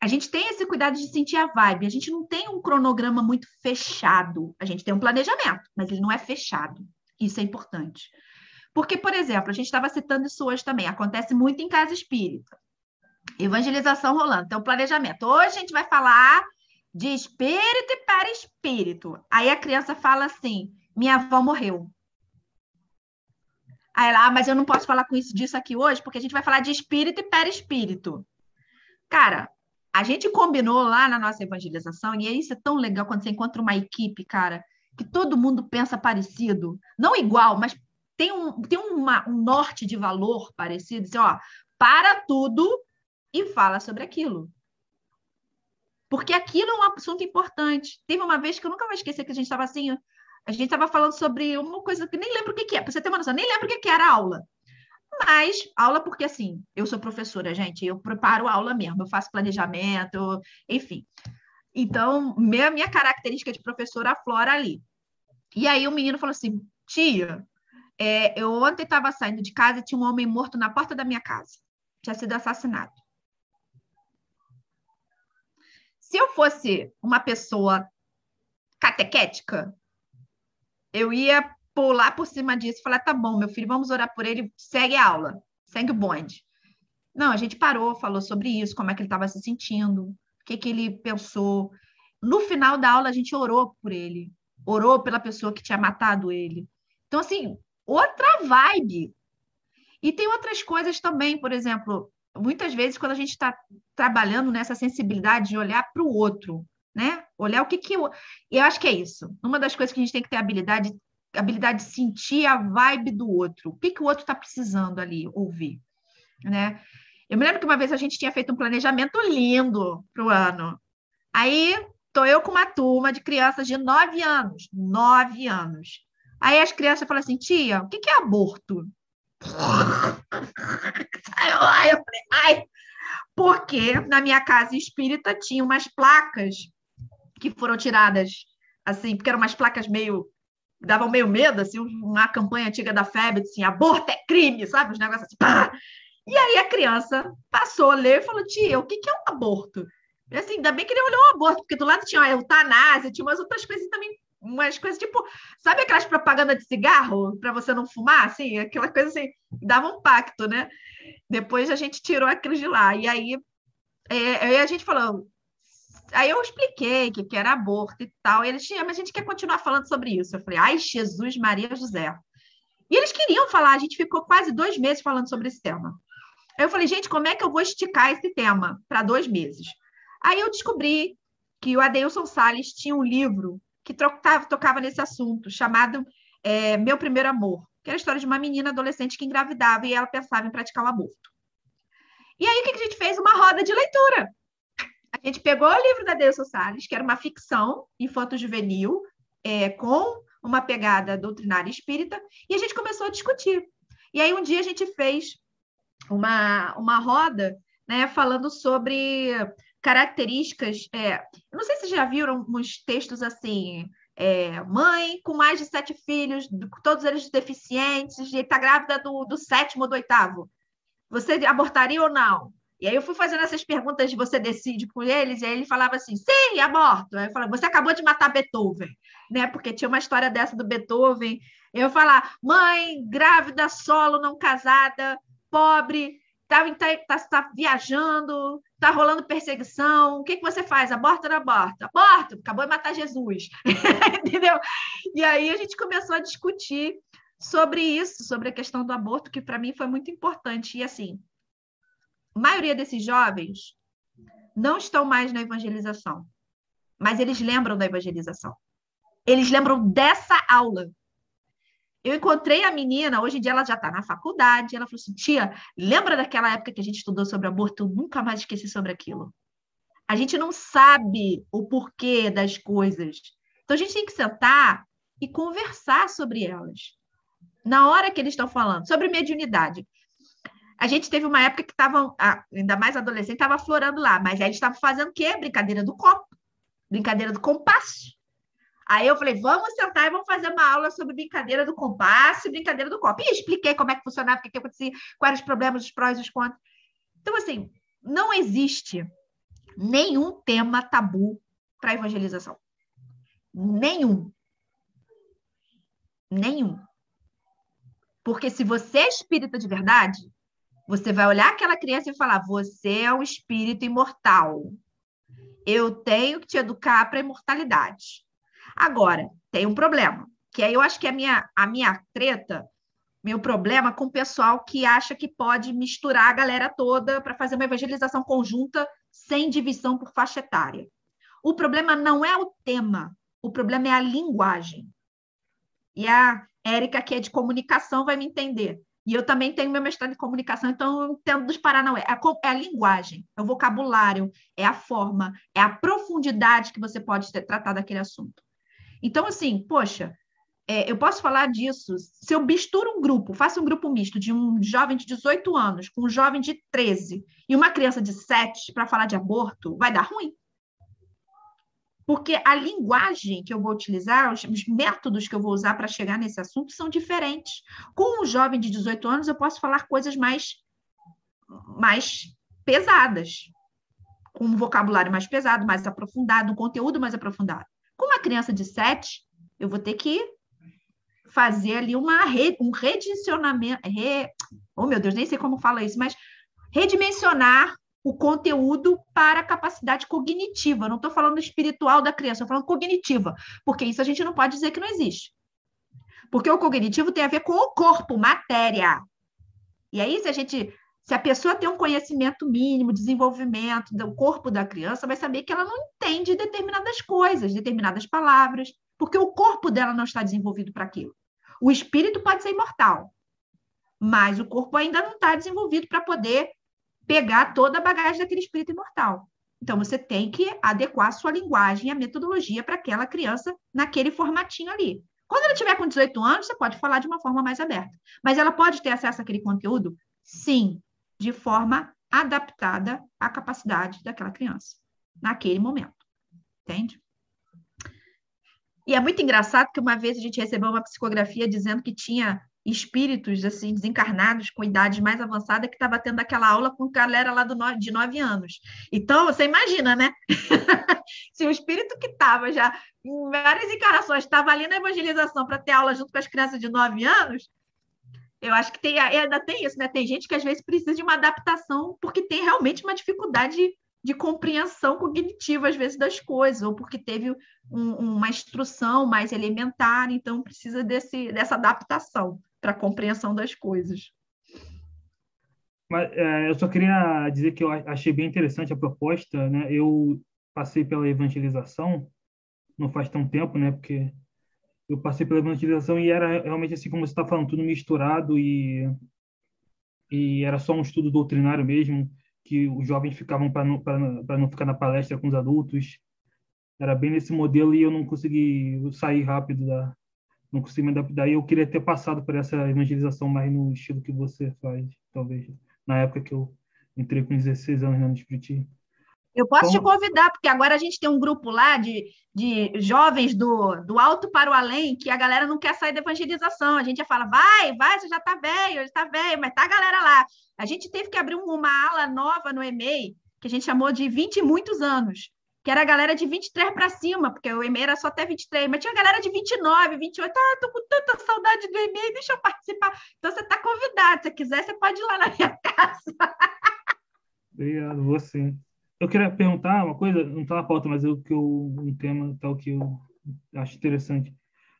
a gente tem esse cuidado de sentir a vibe. A gente não tem um cronograma muito fechado. A gente tem um planejamento, mas ele não é fechado. Isso é importante. Porque, por exemplo, a gente estava citando isso hoje também, acontece muito em casa espírita. Evangelização rolando, então planejamento. Hoje a gente vai falar de espírito e para espírito. Aí a criança fala assim: minha avó morreu. Aí ela, ah, mas eu não posso falar com isso disso aqui hoje, porque a gente vai falar de espírito e perispírito. Cara, a gente combinou lá na nossa evangelização, e isso é tão legal quando você encontra uma equipe, cara, que todo mundo pensa parecido, não igual, mas tem um, tem uma, um norte de valor parecido, assim, ó, para tudo e fala sobre aquilo. Porque aquilo é um assunto importante. Teve uma vez que eu nunca vou esquecer que a gente estava assim, a gente estava falando sobre uma coisa que nem lembro o que, que é, para você ter uma noção, nem lembro o que, que era a aula. Mas, aula porque, assim, eu sou professora, gente, eu preparo aula mesmo, eu faço planejamento, enfim. Então, minha, minha característica de professora aflora ali. E aí o menino falou assim, tia, é, eu ontem estava saindo de casa e tinha um homem morto na porta da minha casa. Tinha sido assassinado. Se eu fosse uma pessoa catequética, eu ia pular por cima disso e falar: tá bom, meu filho, vamos orar por ele, segue a aula, segue o bonde. Não, a gente parou, falou sobre isso, como é que ele estava se sentindo, o que, que ele pensou. No final da aula, a gente orou por ele, orou pela pessoa que tinha matado ele. Então, assim, outra vibe. E tem outras coisas também, por exemplo, muitas vezes, quando a gente está trabalhando nessa sensibilidade de olhar para o outro, né? Olhar o que que eu... eu acho que é isso. Uma das coisas que a gente tem que ter habilidade, habilidade de sentir a vibe do outro. O que que o outro está precisando ali ouvir, né? Eu me lembro que uma vez a gente tinha feito um planejamento lindo para o ano. Aí tô eu com uma turma de crianças de nove anos, nove anos. Aí as crianças falam assim, tia, o que que é aborto? Eu falei, ai, porque na minha casa espírita tinha umas placas que foram tiradas, assim, porque eram umas placas meio davam meio medo, assim, uma campanha antiga da FEB, assim, aborto é crime, sabe? Os negócios assim, pá! E aí a criança passou a ler e falou, tia, o que, que é um aborto? E assim, ainda bem que ele olhou o aborto, porque do lado tinha a eutanásia, tinha umas outras coisas também, umas coisas tipo, sabe aquelas propagandas de cigarro para você não fumar, assim, aquela coisa assim, dava um pacto, né? Depois a gente tirou aquilo de lá. E aí, é, a gente falou, Aí eu expliquei que, que era aborto e tal. E eles tinham, mas a gente quer continuar falando sobre isso. Eu falei, ai, Jesus, Maria, José. E eles queriam falar, a gente ficou quase dois meses falando sobre esse tema. Aí eu falei, gente, como é que eu vou esticar esse tema para dois meses? Aí eu descobri que o Adeilson Salles tinha um livro que tocava, tocava nesse assunto, chamado é, Meu Primeiro Amor, que era a história de uma menina adolescente que engravidava e ela pensava em praticar o um aborto. E aí, o que a gente fez? Uma roda de leitura. A gente pegou o livro da Deus Salles, que era uma ficção infanto-juvenil, é, com uma pegada doutrinária espírita, e a gente começou a discutir. E aí, um dia, a gente fez uma, uma roda né, falando sobre características. É, não sei se já viram uns textos assim. É, mãe com mais de sete filhos, todos eles deficientes, e está grávida do, do sétimo ou do oitavo. Você abortaria ou não? E aí eu fui fazendo essas perguntas de você decide por eles, e aí ele falava assim, sim, aborto. Aí eu falava, você acabou de matar Beethoven, né? Porque tinha uma história dessa do Beethoven. Eu falar, mãe, grávida, solo, não casada, pobre, tá, tá, tá viajando, tá rolando perseguição, o que, que você faz? Aborta ou não aborta? Aborto, acabou de matar Jesus. Entendeu? E aí a gente começou a discutir sobre isso, sobre a questão do aborto, que para mim foi muito importante. E assim, a maioria desses jovens não estão mais na evangelização, mas eles lembram da evangelização. Eles lembram dessa aula. Eu encontrei a menina, hoje em dia ela já está na faculdade, ela falou assim, tia, lembra daquela época que a gente estudou sobre aborto? Eu nunca mais esqueci sobre aquilo. A gente não sabe o porquê das coisas. Então a gente tem que sentar e conversar sobre elas. Na hora que eles estão falando sobre mediunidade, a gente teve uma época que estavam, ainda mais adolescente, estava florando lá, mas aí eles estavam fazendo o quê? Brincadeira do copo, brincadeira do compasso. Aí eu falei, vamos sentar e vamos fazer uma aula sobre brincadeira do compasso e brincadeira do copo. E expliquei como é que funcionava, o que, que acontecia, quais os problemas, os prós e os contras. Então, assim, não existe nenhum tema tabu para evangelização. Nenhum. Nenhum. Porque se você é espírita de verdade, você vai olhar aquela criança e falar: você é um espírito imortal. eu tenho que te educar para a imortalidade. Agora, tem um problema, que aí eu acho que a minha, a minha treta, meu problema com o pessoal que acha que pode misturar a galera toda para fazer uma evangelização conjunta sem divisão por faixa etária. O problema não é o tema, o problema é a linguagem. E a Érica, que é de comunicação, vai me entender. E eu também tenho meu mestrado em comunicação, então eu entendo dos Paranauê. É a, linguagem, é o vocabulário, é a forma, é a profundidade que você pode ter, tratar daquele assunto. Então, assim, poxa, é, eu posso falar disso. Se eu misturo um grupo, faço um grupo misto de um jovem de 18 anos com um jovem de 13 e uma criança de 7 para falar de aborto, vai dar ruim. Porque a linguagem que eu vou utilizar, os, os métodos que eu vou usar para chegar nesse assunto são diferentes. Com um jovem de 18 anos, eu posso falar coisas mais, mais pesadas, com um vocabulário mais pesado, mais aprofundado, um conteúdo mais aprofundado. Com uma criança de 7, eu vou ter que fazer ali uma re, um redimensionamento. Re, oh, meu Deus, nem sei como fala isso, mas redimensionar o conteúdo para a capacidade cognitiva. não estou falando espiritual da criança, estou falando cognitiva, porque isso a gente não pode dizer que não existe. Porque o cognitivo tem a ver com o corpo, matéria. E aí, se a gente. Se a pessoa tem um conhecimento mínimo, desenvolvimento do corpo da criança, vai saber que ela não entende determinadas coisas, determinadas palavras, porque o corpo dela não está desenvolvido para aquilo. O espírito pode ser imortal, mas o corpo ainda não está desenvolvido para poder pegar toda a bagagem daquele espírito imortal. Então, você tem que adequar a sua linguagem e a metodologia para aquela criança naquele formatinho ali. Quando ela tiver com 18 anos, você pode falar de uma forma mais aberta. Mas ela pode ter acesso àquele conteúdo? Sim, de forma adaptada à capacidade daquela criança, naquele momento. Entende? E é muito engraçado que uma vez a gente recebeu uma psicografia dizendo que tinha espíritos assim desencarnados com idade mais avançada que estava tendo aquela aula com galera lá do no, de nove anos. Então, você imagina, né? Se o espírito que estava já em várias encarnações estava ali na evangelização para ter aula junto com as crianças de nove anos, eu acho que tem, ainda tem isso, né? Tem gente que às vezes precisa de uma adaptação porque tem realmente uma dificuldade de compreensão cognitiva, às vezes, das coisas, ou porque teve um, uma instrução mais elementar, então precisa desse, dessa adaptação para a compreensão das coisas. Mas, é, eu só queria dizer que eu achei bem interessante a proposta, né? Eu passei pela evangelização, não faz tão tempo, né? Porque eu passei pela evangelização e era realmente assim como você está falando, tudo misturado e e era só um estudo doutrinário mesmo, que os jovens ficavam para não, não ficar na palestra com os adultos. Era bem nesse modelo e eu não consegui sair rápido da, não consigo me adaptar. E eu queria ter passado por essa evangelização mais no estilo que você faz, talvez, na época que eu entrei com 16 anos no Espiritismo. Eu posso te convidar, porque agora a gente tem um grupo lá de, de jovens do, do alto para o além, que a galera não quer sair da evangelização. A gente já fala, vai, vai, você já está velho, já está velho, mas tá a galera lá. A gente teve que abrir uma ala nova no EMEI, que a gente chamou de 20 e muitos anos que era a galera de 23 para cima, porque o e-mail era só até 23, mas tinha a galera de 29, 28. Ah, tô com tanta saudade do e-mail, deixa eu participar. Então você está convidado, se quiser, você pode ir lá na minha casa. Obrigado, você. Eu queria perguntar uma coisa, não está na pauta, mas eu, que eu, um tema tal que eu acho interessante.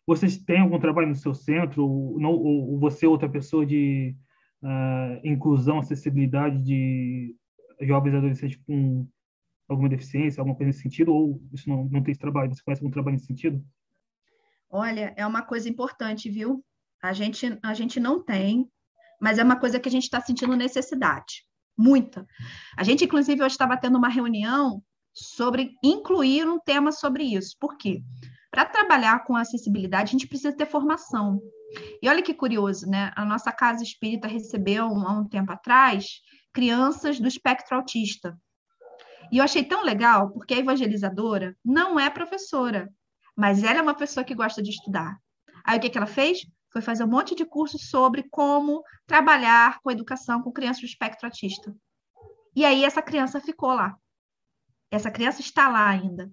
Vocês têm algum trabalho no seu centro, ou, não, ou você outra pessoa de uh, inclusão, acessibilidade de jovens adolescentes com alguma deficiência, alguma coisa nesse sentido, ou isso não, não tem esse trabalho? Você conhece algum trabalho nesse sentido? Olha, é uma coisa importante, viu? A gente, a gente não tem, mas é uma coisa que a gente está sentindo necessidade, muita. A gente, inclusive, hoje estava tendo uma reunião sobre incluir um tema sobre isso. Por quê? Para trabalhar com acessibilidade, a gente precisa ter formação. E olha que curioso, né? A nossa casa espírita recebeu, há um tempo atrás, crianças do espectro autista. E eu achei tão legal, porque a evangelizadora não é professora, mas ela é uma pessoa que gosta de estudar. Aí o que, que ela fez? Foi fazer um monte de cursos sobre como trabalhar com educação com crianças do espectro autista. E aí essa criança ficou lá. Essa criança está lá ainda.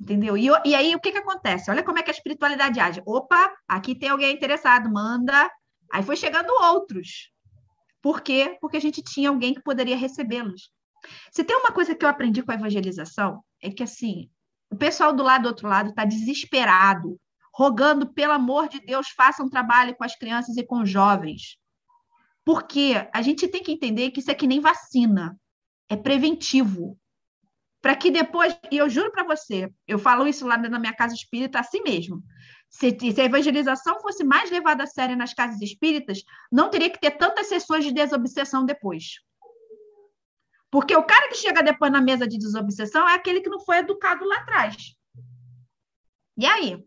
Entendeu? E, e aí o que, que acontece? Olha como é que a espiritualidade age. Opa, aqui tem alguém interessado, manda. Aí foi chegando outros. Por quê? Porque a gente tinha alguém que poderia recebê-los. Se tem uma coisa que eu aprendi com a evangelização, é que assim, o pessoal do lado do outro lado está desesperado, rogando, pelo amor de Deus, façam trabalho com as crianças e com os jovens. Porque a gente tem que entender que isso é que nem vacina, é preventivo. Para que depois, e eu juro para você, eu falo isso lá na minha casa espírita assim mesmo. Se, se, a evangelização fosse mais levada a sério nas casas espíritas, não teria que ter tantas sessões de desobsessão depois. Porque o cara que chega depois na mesa de desobsessão é aquele que não foi educado lá atrás. E aí?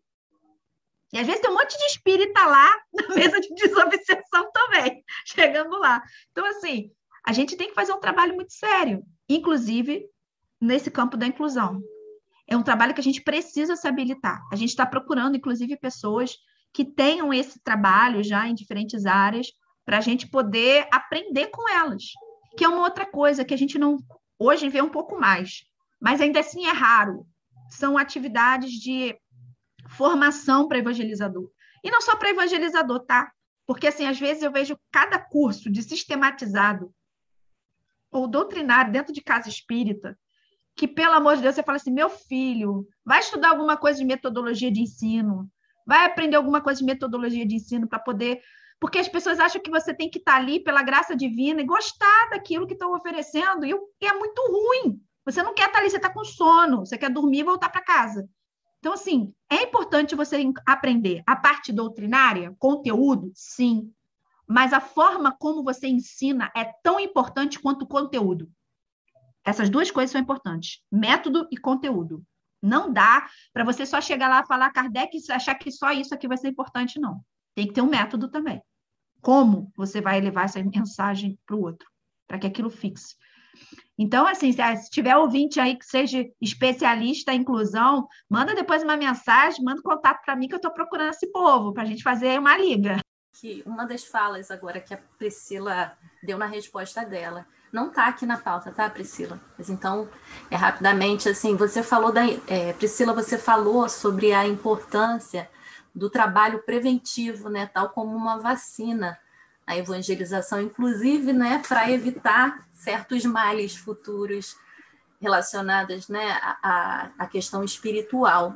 E às vezes tem um monte de espírita lá na mesa de desobsessão também, chegando lá. Então, assim, a gente tem que fazer um trabalho muito sério, inclusive nesse campo da inclusão. É um trabalho que a gente precisa se habilitar. A gente está procurando, inclusive, pessoas que tenham esse trabalho já em diferentes áreas, para a gente poder aprender com elas que é uma outra coisa que a gente não hoje vê um pouco mais, mas ainda assim é raro. São atividades de formação para evangelizador. E não só para evangelizador, tá? Porque assim, às vezes eu vejo cada curso de sistematizado ou doutrinário dentro de casa espírita, que pelo amor de Deus você fala assim: "Meu filho, vai estudar alguma coisa de metodologia de ensino, vai aprender alguma coisa de metodologia de ensino para poder porque as pessoas acham que você tem que estar ali pela graça divina e gostar daquilo que estão oferecendo, e é muito ruim. Você não quer estar ali, você está com sono, você quer dormir e voltar para casa. Então, assim, é importante você aprender a parte doutrinária, conteúdo, sim, mas a forma como você ensina é tão importante quanto o conteúdo. Essas duas coisas são importantes: método e conteúdo. Não dá para você só chegar lá e falar Kardec e achar que só isso aqui vai ser importante, não. Tem que ter um método também. Como você vai levar essa mensagem para o outro, para que aquilo fixe. Então, assim, se tiver ouvinte aí que seja especialista em inclusão, manda depois uma mensagem, manda contato para mim que eu estou procurando esse povo, para a gente fazer uma liga. Que uma das falas agora que a Priscila deu na resposta dela, não está aqui na pauta, tá, Priscila? Mas então, é rapidamente, assim, você falou da... É, Priscila, você falou sobre a importância do trabalho preventivo, né, tal como uma vacina, a evangelização, inclusive, né, para evitar certos males futuros relacionados, né, à, à questão espiritual.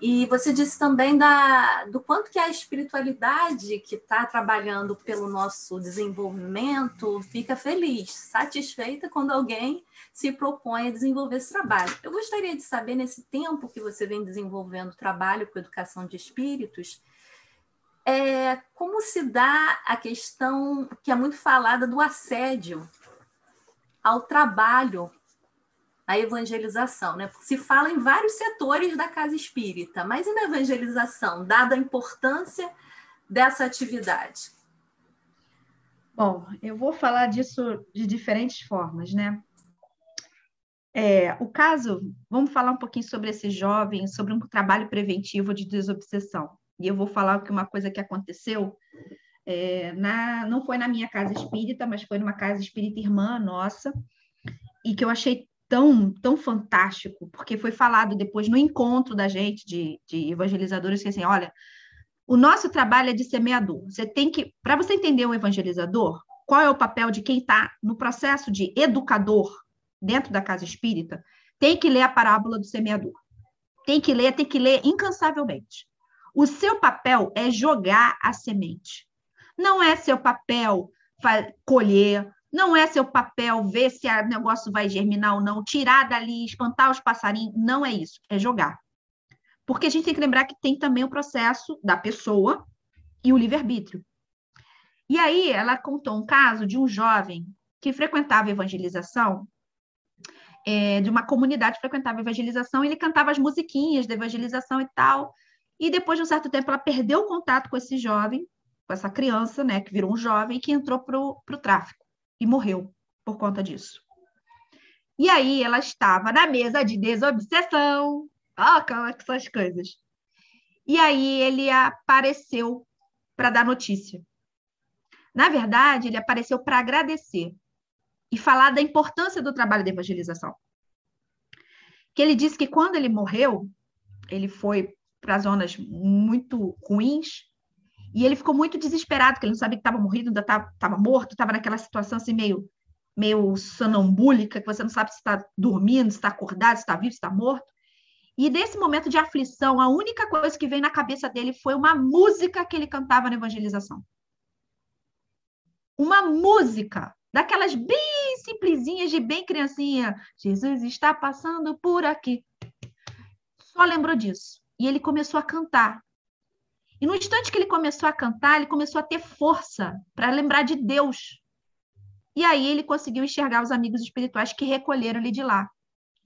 E você disse também da, do quanto que a espiritualidade que está trabalhando pelo nosso desenvolvimento fica feliz, satisfeita quando alguém se propõe a desenvolver esse trabalho. Eu gostaria de saber, nesse tempo que você vem desenvolvendo trabalho com educação de espíritos, é, como se dá a questão que é muito falada do assédio ao trabalho a evangelização, né? Se fala em vários setores da casa espírita, mas e na evangelização, dada a importância dessa atividade? Bom, eu vou falar disso de diferentes formas, né? É, o caso, vamos falar um pouquinho sobre esse jovem, sobre um trabalho preventivo de desobsessão. E eu vou falar que uma coisa que aconteceu, é, na, não foi na minha casa espírita, mas foi numa casa espírita irmã nossa, e que eu achei tão, tão fantástico, porque foi falado depois no encontro da gente, de, de evangelizadores, que assim, olha, o nosso trabalho é de semeador. Você tem que, para você entender um evangelizador, qual é o papel de quem está no processo de educador dentro da casa espírita, tem que ler a parábola do semeador. Tem que ler, tem que ler incansavelmente. O seu papel é jogar a semente. Não é seu papel colher, não é seu papel ver se o negócio vai germinar ou não, tirar dali, espantar os passarinhos. Não é isso, é jogar. Porque a gente tem que lembrar que tem também o processo da pessoa e o livre-arbítrio. E aí ela contou um caso de um jovem que frequentava evangelização, é, de uma comunidade que frequentava evangelização, ele cantava as musiquinhas da evangelização e tal. E depois de um certo tempo, ela perdeu o contato com esse jovem, com essa criança, né, que virou um jovem, que entrou para o tráfico e morreu por conta disso. E aí ela estava na mesa de desobsessão. Ó, são as coisas. E aí ele apareceu para dar notícia. Na verdade, ele apareceu para agradecer e falar da importância do trabalho de evangelização. Que ele disse que quando ele morreu, ele foi para zonas muito ruins e ele ficou muito desesperado, porque ele não sabia que estava morrido, ainda estava morto, estava naquela situação assim meio meio sonambúlica, que você não sabe se está dormindo, se está acordado, se está vivo, se está morto. E nesse momento de aflição, a única coisa que veio na cabeça dele foi uma música que ele cantava na evangelização. Uma música, daquelas bem simplesinhas, de bem criancinha. Jesus está passando por aqui. Só lembrou disso. E ele começou a cantar. E no instante que ele começou a cantar, ele começou a ter força para lembrar de Deus. E aí ele conseguiu enxergar os amigos espirituais que recolheram ele de lá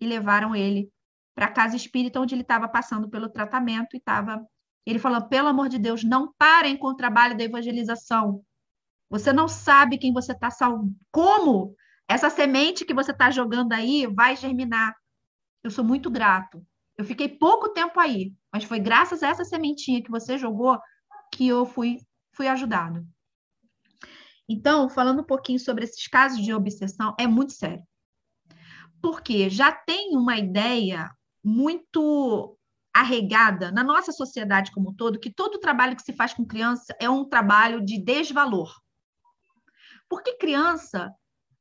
e levaram ele para a casa espírita onde ele estava passando pelo tratamento e estava. Ele falou: pelo amor de Deus, não parem com o trabalho da evangelização. Você não sabe quem você está salvando. Como essa semente que você está jogando aí vai germinar. Eu sou muito grato. Eu fiquei pouco tempo aí, mas foi graças a essa sementinha que você jogou que eu fui, fui ajudado. Então, falando um pouquinho sobre esses casos de obsessão, é muito sério. Porque já tem uma ideia muito arregada na nossa sociedade como um todo que todo trabalho que se faz com criança é um trabalho de desvalor. Porque criança,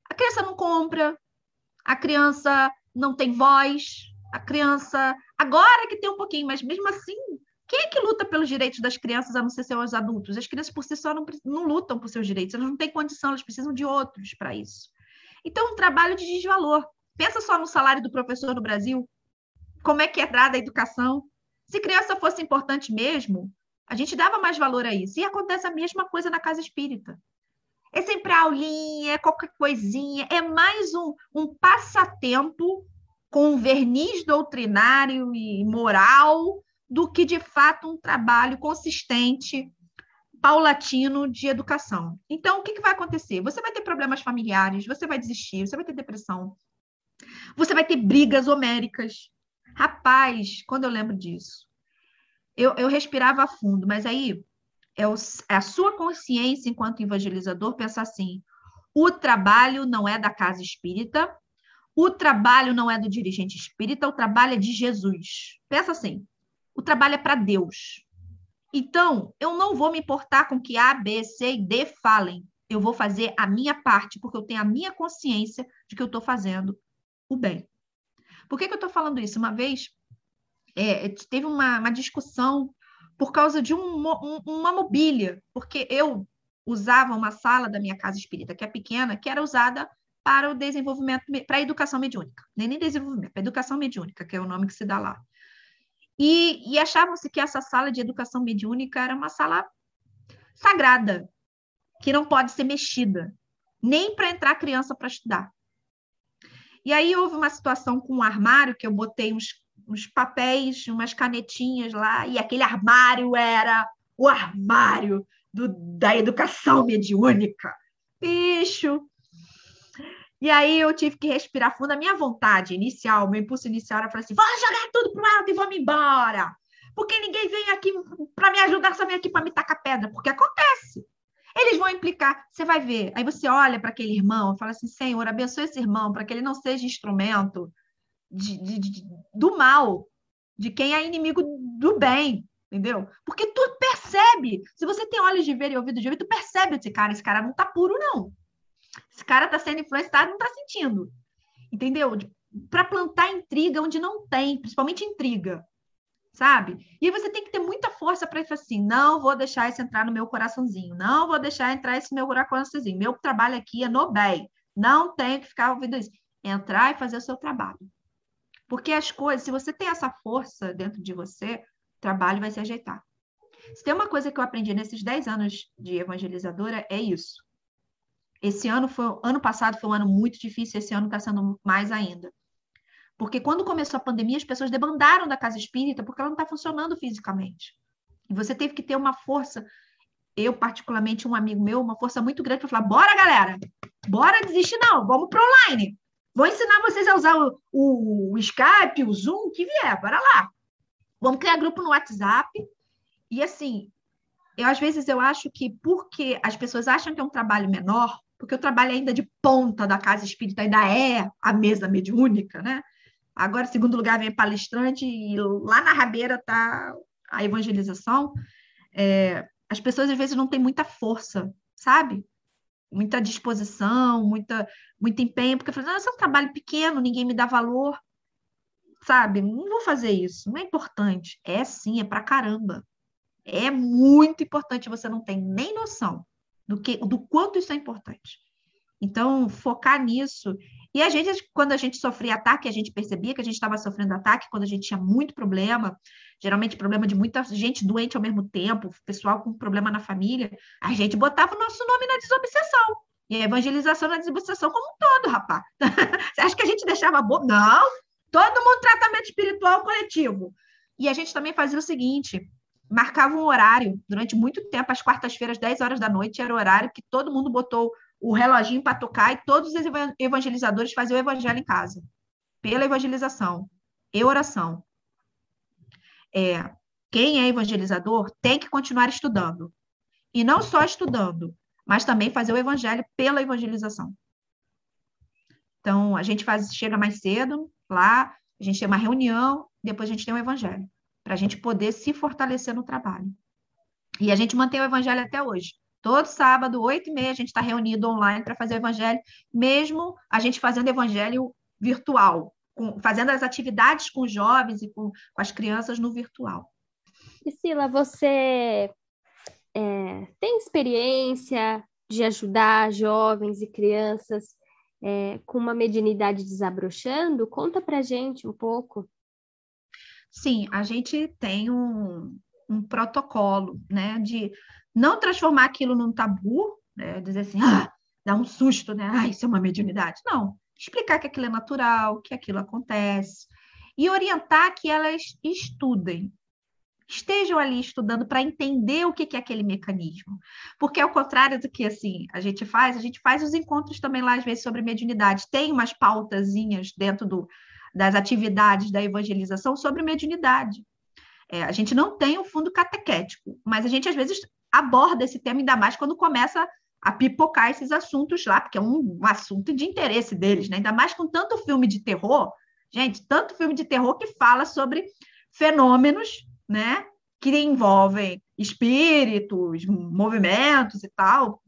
a criança não compra, a criança não tem voz, a criança agora que tem um pouquinho, mas mesmo assim, quem é que luta pelos direitos das crianças a não ser seus adultos? As crianças por si só não, não lutam por seus direitos, elas não têm condição, elas precisam de outros para isso. Então, um trabalho de desvalor. Pensa só no salário do professor no Brasil, como é que é dada a educação. Se criança fosse importante mesmo, a gente dava mais valor a isso. E acontece a mesma coisa na casa espírita. É sempre aulinha, é qualquer coisinha, é mais um, um passatempo com verniz doutrinário e moral do que, de fato, um trabalho consistente, paulatino de educação. Então, o que, que vai acontecer? Você vai ter problemas familiares, você vai desistir, você vai ter depressão, você vai ter brigas homéricas, Rapaz, quando eu lembro disso, eu, eu respirava fundo, mas aí é, o, é a sua consciência enquanto evangelizador pensar assim: o trabalho não é da casa espírita, o trabalho não é do dirigente espírita, o trabalho é de Jesus. Pensa assim: o trabalho é para Deus. Então, eu não vou me importar com que A, B, C e D falem. Eu vou fazer a minha parte, porque eu tenho a minha consciência de que eu estou fazendo o bem. Por que, que eu estou falando isso? Uma vez é, teve uma, uma, discussão por causa de um, um, uma mobília, porque eu usava uma sala da minha casa espírita, que é pequena, que era usada para o desenvolvimento, para a educação mediúnica. Nem, nem desenvolvimento, para a educação mediúnica, que é o nome que se dá lá. E, e achavam-se que essa sala de educação mediúnica era uma sala sagrada, que não pode ser mexida, nem para entrar criança para estudar. E aí houve uma situação com um armário que eu botei uns, uns papéis, umas canetinhas lá, e aquele armário era o armário do, da educação mediúnica. Bicho! E aí eu tive que respirar fundo. A minha vontade inicial, meu impulso inicial era falar assim: vou jogar tudo pro alto e vamos embora. Porque ninguém vem aqui para me ajudar, só vem aqui para me tacar pedra. Porque acontece. Eles vão implicar, você vai ver. Aí você olha para aquele irmão e fala assim: Senhor, abençoe esse irmão para que ele não seja instrumento de, de, de, do mal, de quem é inimigo do bem, entendeu? Porque tu percebe. Se você tem olhos de ver e ouvido de ouvir, tu percebe esse cara. Esse cara não tá puro, não. Esse cara tá sendo influenciado, não tá sentindo. Entendeu? Para plantar intriga onde não tem, principalmente intriga sabe? E você tem que ter muita força para falar assim, não vou deixar isso entrar no meu coraçãozinho, não vou deixar entrar esse meu coraçãozinho. Meu trabalho aqui é no bem, não tenho que ficar ouvindo isso. Entrar e fazer o seu trabalho. Porque as coisas, se você tem essa força dentro de você, o trabalho vai se ajeitar. Se tem uma coisa que eu aprendi nesses 10 anos de evangelizadora, é isso. Esse ano foi, ano passado foi um ano muito difícil, esse ano está sendo mais ainda. Porque quando começou a pandemia, as pessoas debandaram da casa espírita porque ela não está funcionando fisicamente. E você teve que ter uma força, eu particularmente, um amigo meu, uma força muito grande para falar: bora, galera, bora desistir, não, vamos para online. Vou ensinar vocês a usar o, o, o Skype, o Zoom, que vier, bora lá. Vamos criar grupo no WhatsApp. E assim, eu às vezes eu acho que porque as pessoas acham que é um trabalho menor, porque o trabalho ainda de ponta da casa espírita ainda é a mesa mediúnica, né? Agora, segundo lugar, vem palestrante, e lá na rabeira está a evangelização. É, as pessoas, às vezes, não têm muita força, sabe? Muita disposição, muita, muito empenho, porque eu falei, esse é um trabalho pequeno, ninguém me dá valor, sabe? Não vou fazer isso, não é importante. É sim, é pra caramba. É muito importante, você não tem nem noção do, que, do quanto isso é importante. Então, focar nisso. E a gente, quando a gente sofria ataque, a gente percebia que a gente estava sofrendo ataque quando a gente tinha muito problema, geralmente problema de muita gente doente ao mesmo tempo, pessoal com problema na família, a gente botava o nosso nome na desobsessão. E a evangelização na desobsessão como um todo, rapaz. Você acha que a gente deixava bo... Não! Todo mundo tratamento espiritual coletivo. E a gente também fazia o seguinte: marcava um horário durante muito tempo, às quartas-feiras, 10 horas da noite, era o horário que todo mundo botou o reloginho para tocar e todos os evangelizadores faziam o evangelho em casa, pela evangelização e oração. É, quem é evangelizador tem que continuar estudando. E não só estudando, mas também fazer o evangelho pela evangelização. Então, a gente faz, chega mais cedo lá, a gente tem uma reunião, depois a gente tem o evangelho para a gente poder se fortalecer no trabalho. E a gente mantém o evangelho até hoje. Todo sábado, oito e meia, a gente está reunido online para fazer o evangelho, mesmo a gente fazendo evangelho virtual, com, fazendo as atividades com os jovens e com, com as crianças no virtual. Priscila, você é, tem experiência de ajudar jovens e crianças é, com uma mediunidade desabrochando? Conta para gente um pouco. Sim, a gente tem um, um protocolo, né, de não transformar aquilo num tabu, né, dizer assim, ah, dá um susto, né, ah, isso é uma mediunidade. Não, explicar que aquilo é natural, que aquilo acontece, e orientar que elas estudem, estejam ali estudando para entender o que é aquele mecanismo. Porque ao contrário do que assim a gente faz, a gente faz os encontros também lá às vezes sobre mediunidade. Tem umas pautazinhas dentro do, das atividades da evangelização sobre mediunidade. É, a gente não tem um fundo catequético, mas a gente às vezes aborda esse tema ainda mais quando começa a pipocar esses assuntos lá, porque é um, um assunto de interesse deles, né? ainda mais com tanto filme de terror, gente, tanto filme de terror que fala sobre fenômenos, né, que envolvem espíritos, movimentos e tal.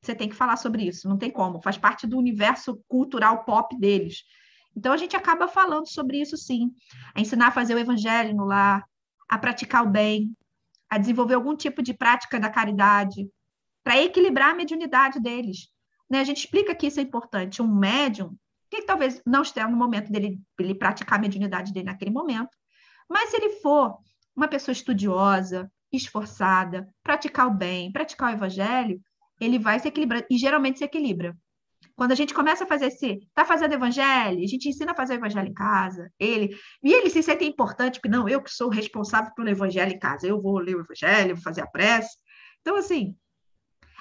Você tem que falar sobre isso, não tem como, faz parte do universo cultural pop deles. Então, a gente acaba falando sobre isso, sim. A ensinar a fazer o evangelho no lar, a praticar o bem, a desenvolver algum tipo de prática da caridade, para equilibrar a mediunidade deles. Né? A gente explica que isso é importante. Um médium, que talvez não esteja no momento dele, dele praticar a mediunidade dele naquele momento, mas se ele for uma pessoa estudiosa, esforçada, praticar o bem, praticar o evangelho, ele vai se equilibrar, e geralmente se equilibra. Quando a gente começa a fazer esse, tá fazendo evangelho, a gente ensina a fazer o evangelho em casa, ele, e ele se sente importante, porque não, eu que sou responsável pelo evangelho em casa, eu vou ler o evangelho, vou fazer a prece. Então, assim,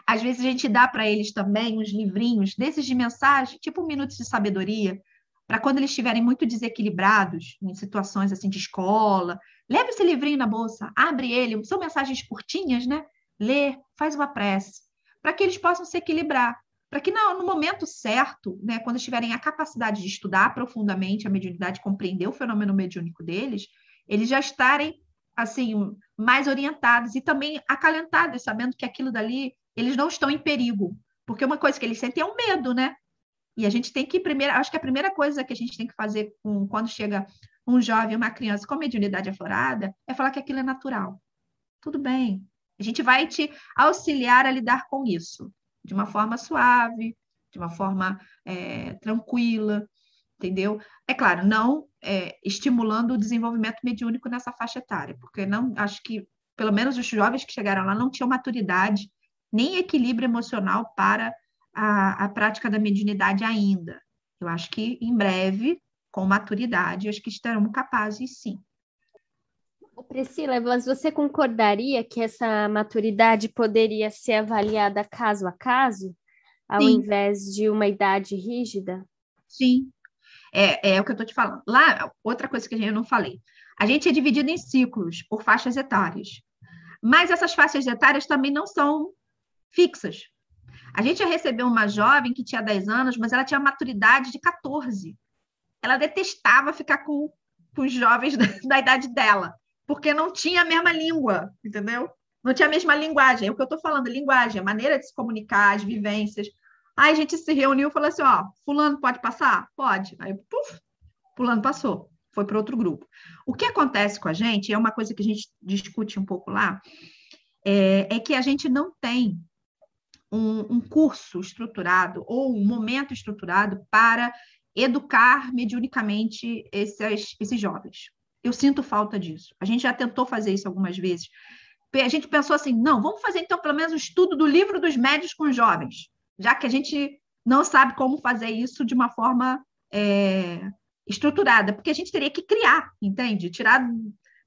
às vezes a gente dá para eles também uns livrinhos desses de mensagem, tipo Minutos de Sabedoria, para quando eles estiverem muito desequilibrados em situações assim de escola, leve esse livrinho na bolsa, abre ele, são mensagens curtinhas, né? Lê, faz uma prece, para que eles possam se equilibrar para que no, momento certo, né, quando tiverem a capacidade de estudar profundamente a mediunidade, compreender o fenômeno mediúnico deles, eles já estarem assim mais orientados e também acalentados, sabendo que aquilo dali eles não estão em perigo, porque uma coisa que eles sentem é o medo, né? E a gente tem que primeiro, acho que a primeira coisa que a gente tem que fazer com, quando chega um jovem, uma criança com mediunidade aflorada, é falar que aquilo é natural. Tudo bem. A gente vai te auxiliar a lidar com isso de uma forma suave, de uma forma é, tranquila, entendeu? É claro, não é, estimulando o desenvolvimento mediúnico nessa faixa etária, porque não acho que pelo menos os jovens que chegaram lá não tinham maturidade nem equilíbrio emocional para a, a prática da mediunidade ainda. Eu acho que em breve, com maturidade, acho que estarão capazes, sim. Priscila, mas você concordaria que essa maturidade poderia ser avaliada caso a caso, ao Sim. invés de uma idade rígida? Sim, é, é o que eu estou te falando. Lá, outra coisa que eu não falei. A gente é dividido em ciclos, por faixas etárias. Mas essas faixas etárias também não são fixas. A gente já recebeu uma jovem que tinha 10 anos, mas ela tinha maturidade de 14. Ela detestava ficar com, com os jovens da, da idade dela porque não tinha a mesma língua, entendeu? Não tinha a mesma linguagem. É o que eu estou falando, linguagem, a maneira de se comunicar, as vivências. Aí a gente se reuniu e falou assim: ó, Fulano pode passar? Pode. Aí, puf, Fulano passou, foi para outro grupo. O que acontece com a gente, é uma coisa que a gente discute um pouco lá, é, é que a gente não tem um, um curso estruturado ou um momento estruturado para educar mediunicamente esses, esses jovens. Eu sinto falta disso. A gente já tentou fazer isso algumas vezes. A gente pensou assim: não, vamos fazer então pelo menos um estudo do livro dos médios com jovens, já que a gente não sabe como fazer isso de uma forma é, estruturada, porque a gente teria que criar, entende? Tirar.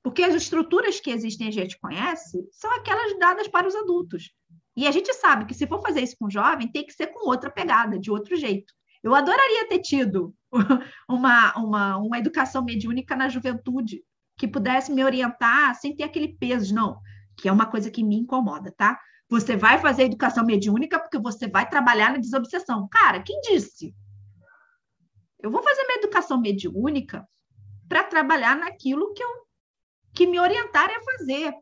Porque as estruturas que existem, a gente conhece, são aquelas dadas para os adultos. E a gente sabe que se for fazer isso com jovem, tem que ser com outra pegada, de outro jeito. Eu adoraria ter tido uma, uma, uma educação mediúnica na juventude que pudesse me orientar sem ter aquele peso, não, que é uma coisa que me incomoda, tá? Você vai fazer educação mediúnica porque você vai trabalhar na desobsessão. Cara, quem disse? Eu vou fazer minha educação mediúnica para trabalhar naquilo que, eu, que me orientarem a fazer.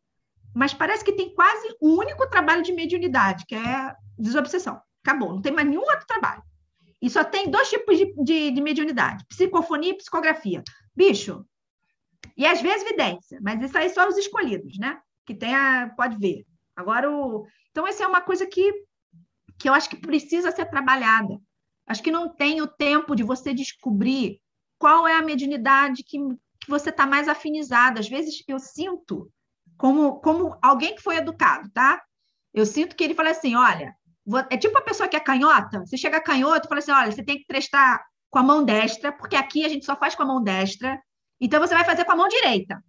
Mas parece que tem quase um único trabalho de mediunidade, que é desobsessão. Acabou, não tem mais nenhum outro trabalho. E só tem dois tipos de, de, de mediunidade: psicofonia e psicografia. Bicho. E às vezes vidência, mas isso aí só os escolhidos, né? Que tem a, pode ver. Agora, o... então, essa é uma coisa que, que eu acho que precisa ser trabalhada. Acho que não tem o tempo de você descobrir qual é a mediunidade que, que você está mais afinizado. Às vezes eu sinto como, como alguém que foi educado, tá? Eu sinto que ele fala assim: olha, é tipo a pessoa que é canhota. Você chega canhoto e fala assim: olha, você tem que prestar com a mão destra, porque aqui a gente só faz com a mão destra, então você vai fazer com a mão direita.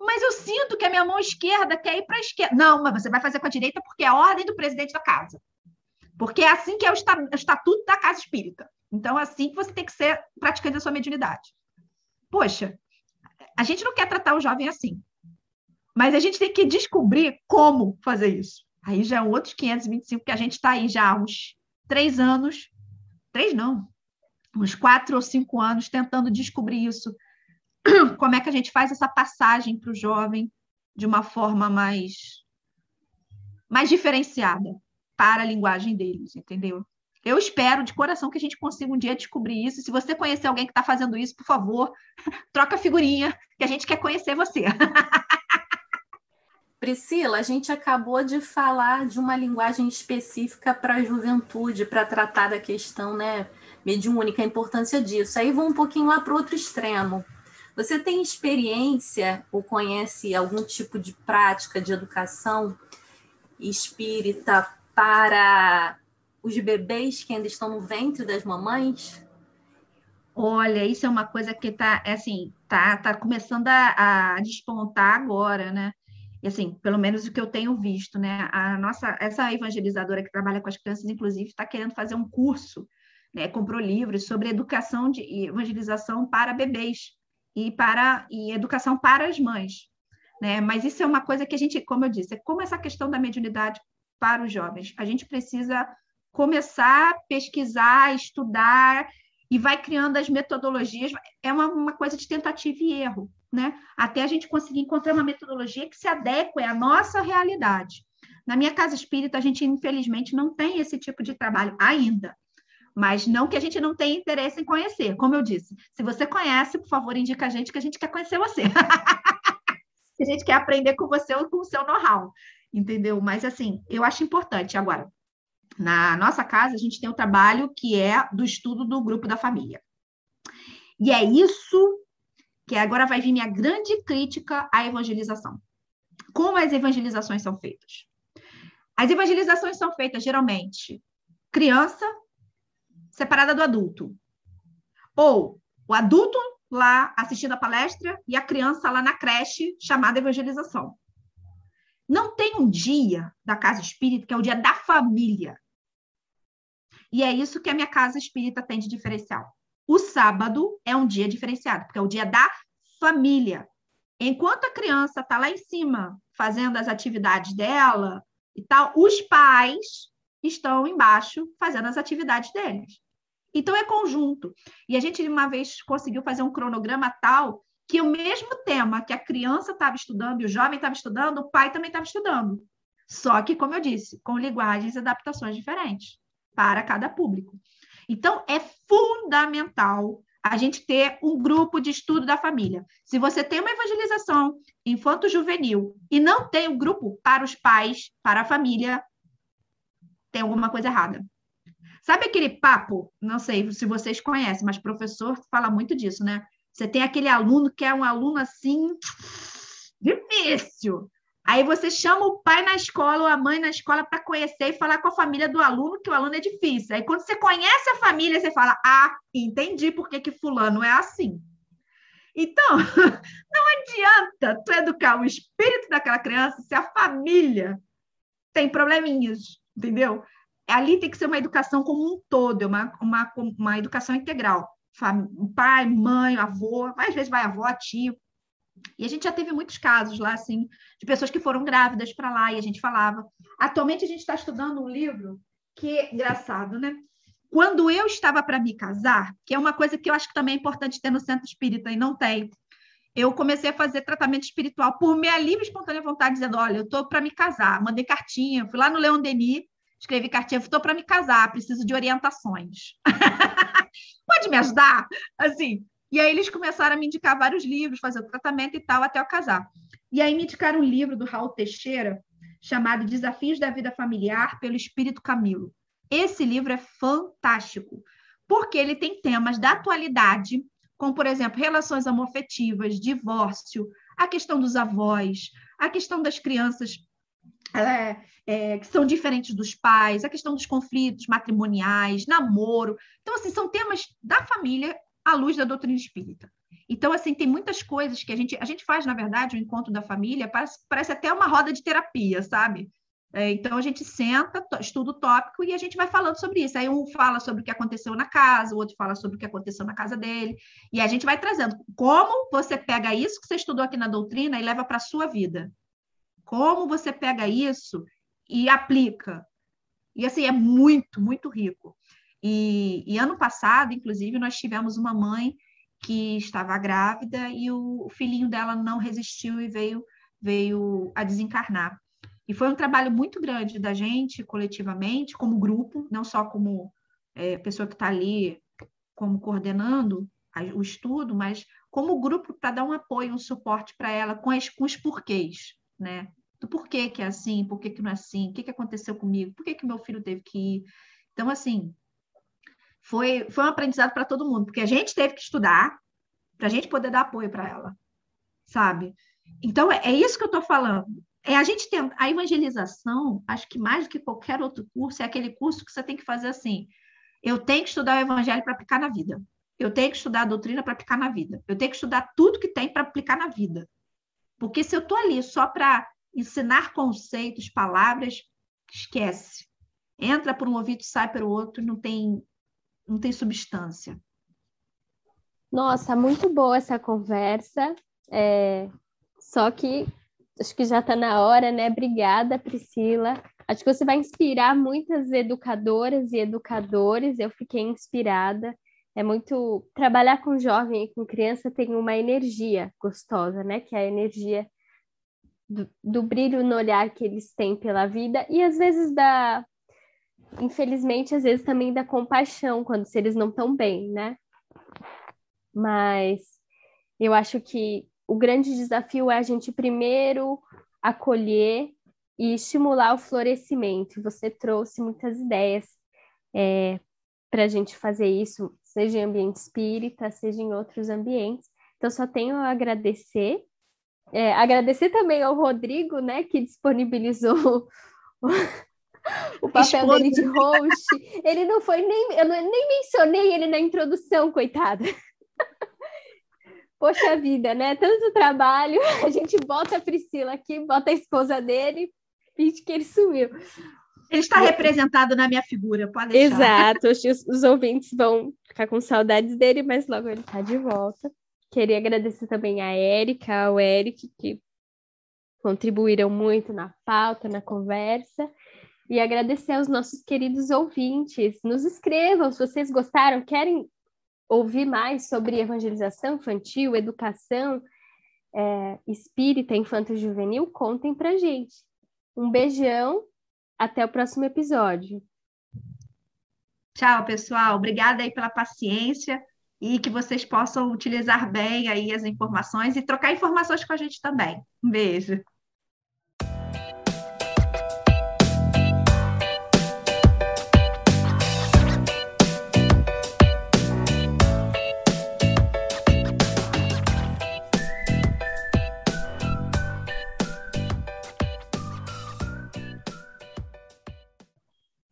Mas eu sinto que a minha mão esquerda quer ir para a esquerda. Não, mas você vai fazer com a direita porque é a ordem do presidente da casa. Porque é assim que é o estatuto da casa espírita. Então, é assim que você tem que ser praticante da sua mediunidade. Poxa, a gente não quer tratar o jovem assim. Mas a gente tem que descobrir como fazer isso. Aí já é outros 525, que a gente está aí já há uns três anos, três não, uns quatro ou cinco anos tentando descobrir isso. Como é que a gente faz essa passagem para o jovem de uma forma mais, mais diferenciada para a linguagem deles, entendeu? Eu espero de coração que a gente consiga um dia descobrir isso. Se você conhecer alguém que está fazendo isso, por favor, troca figurinha, que a gente quer conhecer você. Priscila, a gente acabou de falar de uma linguagem específica para a juventude, para tratar da questão né, mediúnica, a importância disso. Aí vou um pouquinho lá para o outro extremo. Você tem experiência ou conhece algum tipo de prática de educação espírita para os bebês que ainda estão no ventre das mamães? Olha, isso é uma coisa que está assim, tá, tá começando a, a despontar agora, né? E assim, pelo menos o que eu tenho visto, né? A nossa, essa evangelizadora que trabalha com as crianças, inclusive, está querendo fazer um curso, né? Comprou livros sobre educação de evangelização para bebês e para e educação para as mães, né? Mas isso é uma coisa que a gente, como eu disse, é como essa questão da mediunidade para os jovens. A gente precisa começar a pesquisar, estudar e vai criando as metodologias. É uma, uma coisa de tentativa e erro né? Até a gente conseguir encontrar uma metodologia que se adeque à nossa realidade. Na minha casa espírita, a gente, infelizmente, não tem esse tipo de trabalho ainda. Mas não que a gente não tenha interesse em conhecer. Como eu disse, se você conhece, por favor, indica a gente que a gente quer conhecer você. a gente quer aprender com você ou com o seu know-how. Entendeu? Mas, assim, eu acho importante. Agora, na nossa casa, a gente tem o trabalho que é do estudo do grupo da família. E é isso que agora vai vir minha grande crítica à evangelização. Como as evangelizações são feitas? As evangelizações são feitas geralmente criança separada do adulto, ou o adulto lá assistindo a palestra e a criança lá na creche chamada evangelização. Não tem um dia da casa espírita que é o dia da família. E é isso que a minha casa espírita tem de diferencial. O sábado é um dia diferenciado, porque é o dia da família. Enquanto a criança está lá em cima fazendo as atividades dela e tal, os pais estão embaixo fazendo as atividades deles. Então é conjunto. E a gente uma vez conseguiu fazer um cronograma tal que o mesmo tema que a criança estava estudando e o jovem estava estudando, o pai também estava estudando. Só que, como eu disse, com linguagens e adaptações diferentes para cada público. Então, é fundamental a gente ter um grupo de estudo da família. Se você tem uma evangelização infanto-juvenil e não tem um grupo para os pais, para a família, tem alguma coisa errada. Sabe aquele papo? Não sei se vocês conhecem, mas professor fala muito disso, né? Você tem aquele aluno que é um aluno assim difícil. Aí você chama o pai na escola ou a mãe na escola para conhecer e falar com a família do aluno que o aluno é difícil. Aí quando você conhece a família, você fala: "Ah, entendi por que que fulano é assim". Então, não adianta tu educar o espírito daquela criança se a família tem probleminhas, entendeu? Ali tem que ser uma educação como um todo, uma, uma, uma educação integral. Pai, mãe, avô, às vezes vai avó, tio, e a gente já teve muitos casos lá, assim, de pessoas que foram grávidas para lá e a gente falava. Atualmente a gente está estudando um livro que engraçado, né? Quando eu estava para me casar, que é uma coisa que eu acho que também é importante ter no centro espírita e não tem, eu comecei a fazer tratamento espiritual por minha livre e espontânea vontade, dizendo: olha, eu estou para me casar. Mandei cartinha, fui lá no Leon Denis, escrevi cartinha, estou para me casar, preciso de orientações. Pode me ajudar? Assim, e aí eles começaram a me indicar vários livros, fazer o tratamento e tal, até eu casar. E aí me indicaram um livro do Raul Teixeira, chamado Desafios da Vida Familiar, pelo Espírito Camilo. Esse livro é fantástico, porque ele tem temas da atualidade, como, por exemplo, relações amorfetivas, divórcio, a questão dos avós, a questão das crianças é, é, que são diferentes dos pais, a questão dos conflitos matrimoniais, namoro. Então, assim, são temas da família à luz da doutrina espírita. Então, assim, tem muitas coisas que a gente, a gente faz, na verdade, o encontro da família, parece, parece até uma roda de terapia, sabe? É, então, a gente senta, estuda o tópico e a gente vai falando sobre isso. Aí um fala sobre o que aconteceu na casa, o outro fala sobre o que aconteceu na casa dele, e a gente vai trazendo como você pega isso que você estudou aqui na doutrina e leva para a sua vida. Como você pega isso e aplica. E, assim, é muito, muito rico. E, e, ano passado, inclusive, nós tivemos uma mãe que estava grávida e o, o filhinho dela não resistiu e veio, veio a desencarnar. E foi um trabalho muito grande da gente, coletivamente, como grupo, não só como é, pessoa que está ali como coordenando o estudo, mas como grupo para dar um apoio, um suporte para ela com, as, com os porquês, né? Do porquê que é assim, por que, que não é assim, o que, que aconteceu comigo, por que, que meu filho teve que ir. Então, assim, foi, foi um aprendizado para todo mundo, porque a gente teve que estudar para a gente poder dar apoio para ela, sabe? Então, é, é isso que eu estou falando. É a gente tem a evangelização, acho que mais do que qualquer outro curso, é aquele curso que você tem que fazer assim. Eu tenho que estudar o evangelho para aplicar na vida. Eu tenho que estudar a doutrina para aplicar na vida. Eu tenho que estudar tudo que tem para aplicar na vida. Porque se eu estou ali só para ensinar conceitos, palavras, esquece. Entra por um ouvido, sai pelo outro, não tem não tem substância. Nossa, muito boa essa conversa. É... Só que acho que já está na hora, né? Obrigada, Priscila. Acho que você vai inspirar muitas educadoras e educadores. Eu fiquei inspirada. É muito trabalhar com jovem e com criança tem uma energia gostosa, né? Que é a energia do, do brilho no olhar que eles têm pela vida e às vezes da infelizmente, às vezes também da compaixão quando se eles não estão bem, né? Mas eu acho que o grande desafio é a gente primeiro acolher e estimular o florescimento. Você trouxe muitas ideias é, para a gente fazer isso, seja em ambiente espírita, seja em outros ambientes. Então, só tenho a agradecer. É, agradecer também ao Rodrigo, né, que disponibilizou o papel dele de host. Ele não foi nem. Eu nem mencionei ele na introdução, coitada. Poxa vida, né? Tanto trabalho, a gente bota a Priscila aqui, bota a esposa dele, finge que ele sumiu. Ele está representado na minha figura, pode deixar. Exato, os, os ouvintes vão ficar com saudades dele, mas logo ele está de volta. Queria agradecer também a Érica, ao Eric, que contribuíram muito na pauta, na conversa e agradecer aos nossos queridos ouvintes. Nos escrevam se vocês gostaram, querem ouvir mais sobre evangelização infantil, educação é, espírita, infanto juvenil, contem pra gente. Um beijão, até o próximo episódio. Tchau, pessoal. Obrigada aí pela paciência e que vocês possam utilizar bem aí as informações e trocar informações com a gente também. Um beijo.